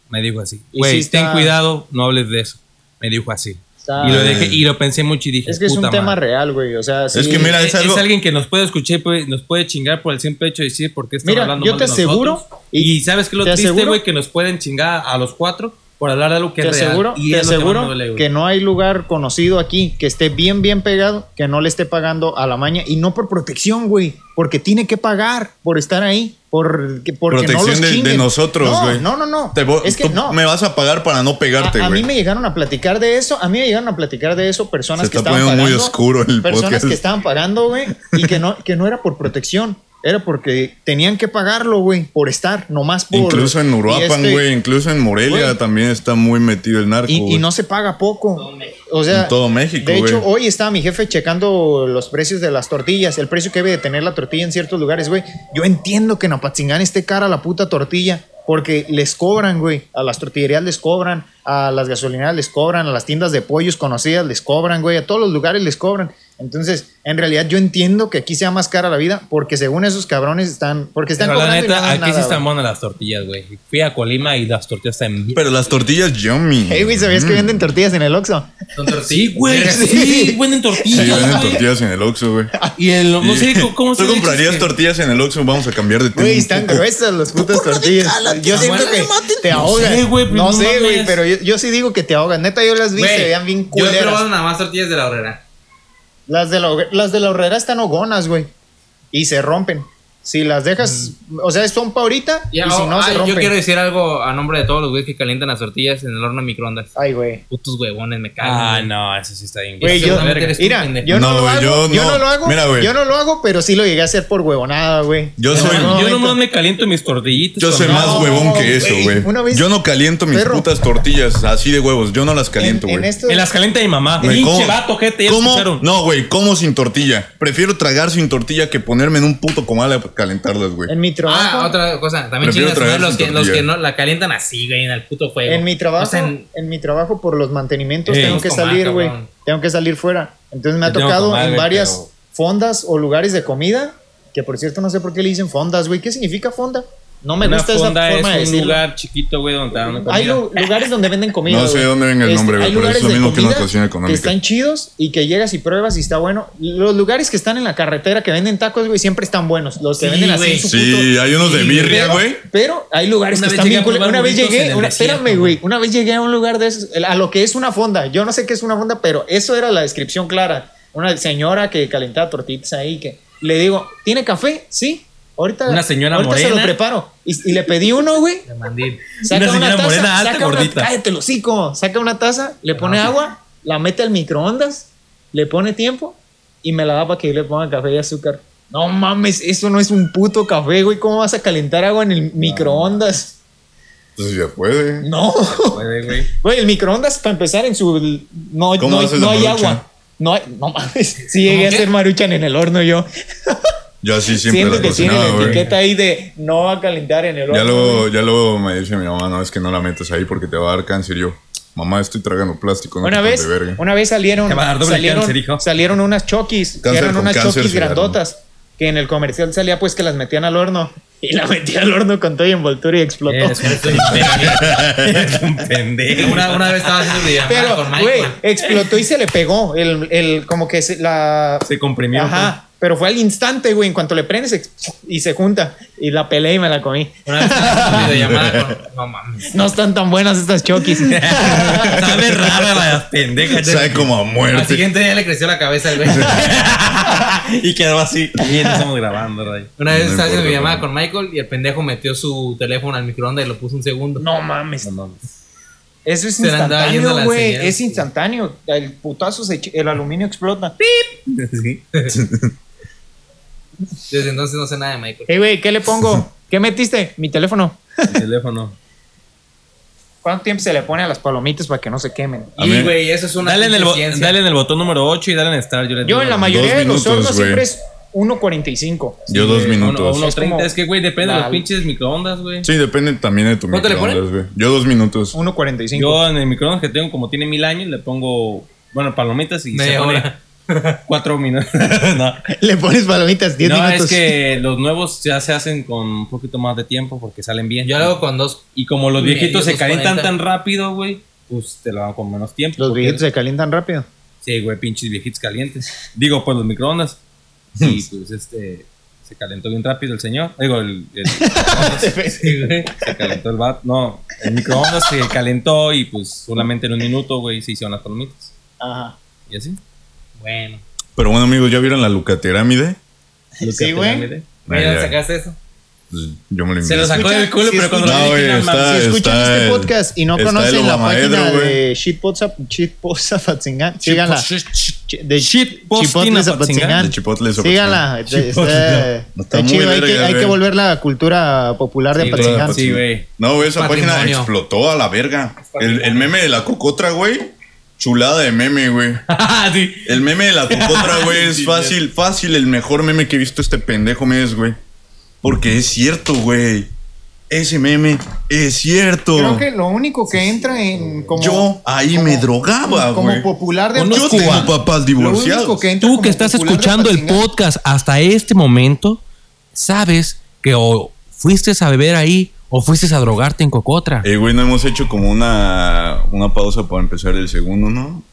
Me dijo así, güey, está- ten cuidado, no hables de eso. Me dijo así. Está- Y lo dejé, y lo pensé mucho y dije, Es que es un "Puta tema madre". real, güey. O sea, sí. Es que mira, Es, es algo- alguien que nos puede escuchar y puede- nos puede chingar por el simple hecho de decir por qué están Mira, hablando yo mal te de aseguro, nosotros. Y, y sabes que lo te triste, güey, que nos pueden chingar a los cuatro por hablar de algo que te es real. aseguro, y te es que aseguro güey. que no hay lugar conocido aquí que esté bien, bien pegado, que no le esté pagando a la maña y no por protección, güey, porque tiene que pagar por estar ahí, por, que- porque no Protección los de, de nosotros, No, güey. No, no, no. Te vo- es que no. me vas a pagar para no pegarte, A, a güey. mí me llegaron a platicar de eso, a mí me llegaron a platicar de eso personas Se que está estaban pagando. muy oscuro el personas podcast. que estaban pagando, güey, y que no, que no era por protección, era porque tenían que pagarlo, güey, por estar, nomás por... Incluso en Uruapan, este- güey, incluso en Morelia Güey. también está muy metido el narco. Y, y no se paga poco. O sea, En todo México, De hecho, güey. hoy estaba mi jefe checando los precios de las tortillas, el precio que debe de tener la tortilla en ciertos lugares, güey. Yo entiendo que en Apatzingán esté cara la puta tortilla, porque les cobran, güey. A las tortillerías les cobran, a las gasolineras les cobran, a las tiendas de pollos conocidas les cobran, güey. A todos los lugares les cobran. Entonces, en realidad yo entiendo que aquí sea más cara la vida, porque según esos cabrones están, porque están Pero la y neta, no dan aquí sí están buenas las tortillas, güey. Fui a Colima y las tortillas están bien. Pero las tortillas yummy. Hey, güey, ¿sabías que venden tortillas en el Oxxo? Son tortillas. Sí, güey, Sí. sí, venden tortillas. Sí, venden tortillas en el Oxxo, güey. Y el, no sé cómo- se ¿Tú comprarías que- tortillas en el Oxxo? Vamos a cambiar de tema. Güey, están gruesas las putas tortillas. Yo siento que te ahogan. sé, güey, pero no sé, güey, pero yo, yo sí digo que te ahogan. Neta, yo las vi, se veían bien Yo he probado culeras. nada más tortillas de la horrera. Las de la, las de la horrera están hogonas, güey. Y se rompen. Si las dejas, o sea, son pa' ahorita Ya, y si no se rompen. yo quiero decir algo a nombre de todos los güeyes que calientan las tortillas en el horno de microondas. Ay, güey. Putos huevones, me cagan. Ah, güey. no, eso sí está bien. Güey, yo, mira, yo no, No, lo hago, yo yo no. no lo hago, Mira, güey. yo no lo hago, pero sí lo llegué a hacer por huevonada, güey. Yo En soy- Yo nomás me caliento mis tortillitas. Yo soy más No, huevón que eso, güey. güey. Una vez- Yo no caliento mis Perro. putas tortillas así de huevos. Yo no las caliento, En- en güey. esto- Me las calienta mi mamá. Me Pinche vato, gente, ya ¿Cómo? No, güey, como sin tortilla. Prefiero tragar sin tortilla que ponerme en un puto comal a calentarlas, güey. En mi trabajo. Ah, otra cosa. También chingas madre los que, los que no la calientan así, güey, en el puto fuego. En mi trabajo, O sea, en- en mi trabajo por los mantenimientos tengo que salir, güey. Tengo que salir fuera. Entonces me ha tocado en varias pero- fondas o lugares de comida, que por cierto no sé por qué le dicen fondas, güey. ¿Qué significa fonda? No me Una gusta esa forma de es un decirlo. lugar chiquito, güey, donde te dan una Hay lu- lugares donde venden comida. No sé güey. dónde venga el Este, nombre, güey, hay pero es lugares lo de mismo que una comida cocina económica. están chidos y que llegas y pruebas y está bueno. Los lugares que están en la carretera que venden tacos, güey, siempre están buenos. Los que Sí, venden así güey. en su Sí, puto- hay unos de Sí, birria, pero, güey. pero hay lugares Una que vez están llegué bien a cool. probar Una vez burritos llegué, en el una- desierto, espérame, güey. Una vez llegué a un lugar de esos, a lo que es una fonda. Yo no sé qué es una fonda, pero eso era la descripción clara. Una señora que calentaba tortitas ahí, que le digo, ¿tiene café? Sí. Ahorita, Una señora ahorita se lo morena. preparo. Y, y le pedí uno, güey. Saca Una una, señora taza, morena alta, saca una, gordita. cállate el hocico. Saca una taza, le pone agua, la mete al microondas, le pone tiempo y me la da para que yo le ponga café y azúcar. No mames, eso no es un puto café, güey. ¿Cómo vas a calentar agua en el microondas? Entonces ya puede. No. Puede, güey. Güey, el microondas, para empezar, en su. No, ¿Cómo no, haces no la hay maruchan? agua. No, hay, no mames. Sí, llegué a hacer maruchan en el horno yo. Yo así siempre Siento la que tiene la etiqueta ahí de no va a calentar en el horno. Ya luego, ya luego me dice mi mamá, no, es que no la metas ahí porque te va a dar cáncer. Y Yo, mamá, estoy tragando plástico, no Una vez, de verga. una vez salieron, Te va a dar doble salieron, cáncer, hijo. salieron unas chokis, que Cáncer eran con unas cáncer se grandotas, que en el comercial salía pues que las metían al horno. Y la metí al horno con todo y envoltura y explotó. Eres un pendejo. Eres un pendejo. Una, una vez estaba haciendo videollamada Pero, con güey, explotó y se le pegó. El, el como que se, la. Se comprimió. Ajá. Pero fue al instante, güey. En cuanto le prendes y se junta. Y la peleé y me la comí. Una vez una videollamada con. No mames. No están tan buenas estas chokis. Sabe rara la pendeja. Sabe como a Al muerte. siguiente día le creció la cabeza al güey. y quedó así. Y no estamos grabando, Ray. Una vez No estaba haciendo videollamada no. con Michael y el pendejo metió su teléfono al microondas y lo puso un segundo. no mames. No mames. Eso es instantáneo, güey. Es instantáneo. El putazo, se echa- el aluminio explota. Sí. Desde entonces no sé nada de Michael. Hey, güey, ¿qué le pongo? ¿Qué metiste? Mi teléfono. El teléfono. ¿Cuánto tiempo se le pone a las palomitas para que no se quemen? Y, güey, eso es una Dale en, el dale en botón número 8 y dale en Star. Yo, le Yo en la mayoría de los hornos siempre es 1.45. Yo dos minutos. uno- uno Es 30. como Es que, güey, depende de los pinches microondas, güey. Sí, depende también de tu ¿Cuánto le microondas, güey. Yo dos minutos. 1.45. Yo en el microondas que tengo, como tiene mil años, le pongo, bueno, palomitas y se Media pone hora. Cuatro minutos. no, Le pones palomitas 10 No, minutos. es que los nuevos ya se hacen con un poquito más de tiempo porque salen bien. Yo lo hago con dos. Y como los viejitos se calientan 40. tan rápido, güey, pues te lo hago con menos tiempo. Los viejitos se calientan rápido. Sí, güey, pinches viejitos calientes. Digo, pues los microondas. Y pues este. Se calentó bien rápido el señor. Digo, el. el- Sí, güey. se calentó el bat. No, el microondas se calentó y pues solamente en un minuto, güey, se hicieron las palomitas. Ajá. Y así. Bueno. Pero bueno, amigos, ¿ya vieron la Lucaterámide? Sí, güey. Ay. sacaste eso. Pues, yo me lo Se lo sacó del culo, si pero cuando No, lo no. Si escuchan está este el- podcast y no conocen la página de síganla. Ch- De Shitposting Chipotle Apatzingán. Zapatzingán. De Chipotle Síganla. Zapatzingán. Está, chido. Hay que, volver la cultura popular de. Apatzingán. Sí, güey. No, güey, esa página explotó a la verga. El, el meme de la cocotra, güey. Chulada de meme, güey. Sí. El meme de la cocotra, güey, es fácil, fácil. El mejor meme que he visto este pendejo mes, güey. Porque es cierto, güey. Ese meme es cierto. Creo que lo único que entra en como Yo ahí como- me drogaba, como güey. popular de Yo tengo papás Lo divorciados. único que entra Tú como que estás escuchando el podcast hasta este momento, sabes que o fuiste a beber ahí o fuiste a drogarte en Cocotra. Eh, güey, no hemos hecho como una, una pausa para empezar el segundo, ¿no?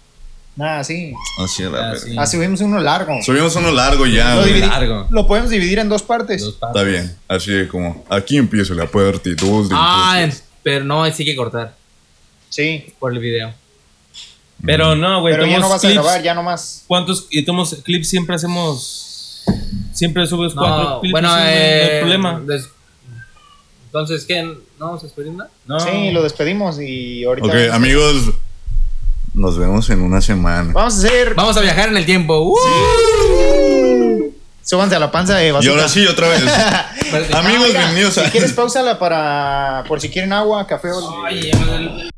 Nada, sí. Así a la Ah, sí. Ah, subimos uno largo. Subimos uno largo ya, Lo, güey. dividi- largo. lo podemos dividir en dos partes. Dos partes. Está bien. Así de como, aquí empieza la parte 2 de Ah, entonces. pero no, sí que cortar Sí. por el video. Pero no, güey. Pero ya no vas a grabar, ya nomás. ¿Cuántos y tomamos clips siempre hacemos? Siempre subes cuatro clips. bueno, no eh, hay problema. des- Entonces, ¿qué? ¿No vamos a despedir nada? No. Sí, lo despedimos y ahorita. Ok, amigos, nos vemos en una semana. Vamos a hacer. Vamos a viajar en el tiempo. ¡Uh! Súbanse a la panza de Y ahora sí, otra vez. Amigos, Ah, mira, bienvenidos a... Si quieres, pausala para. Por si quieren agua, café o. Ay, ya me duele.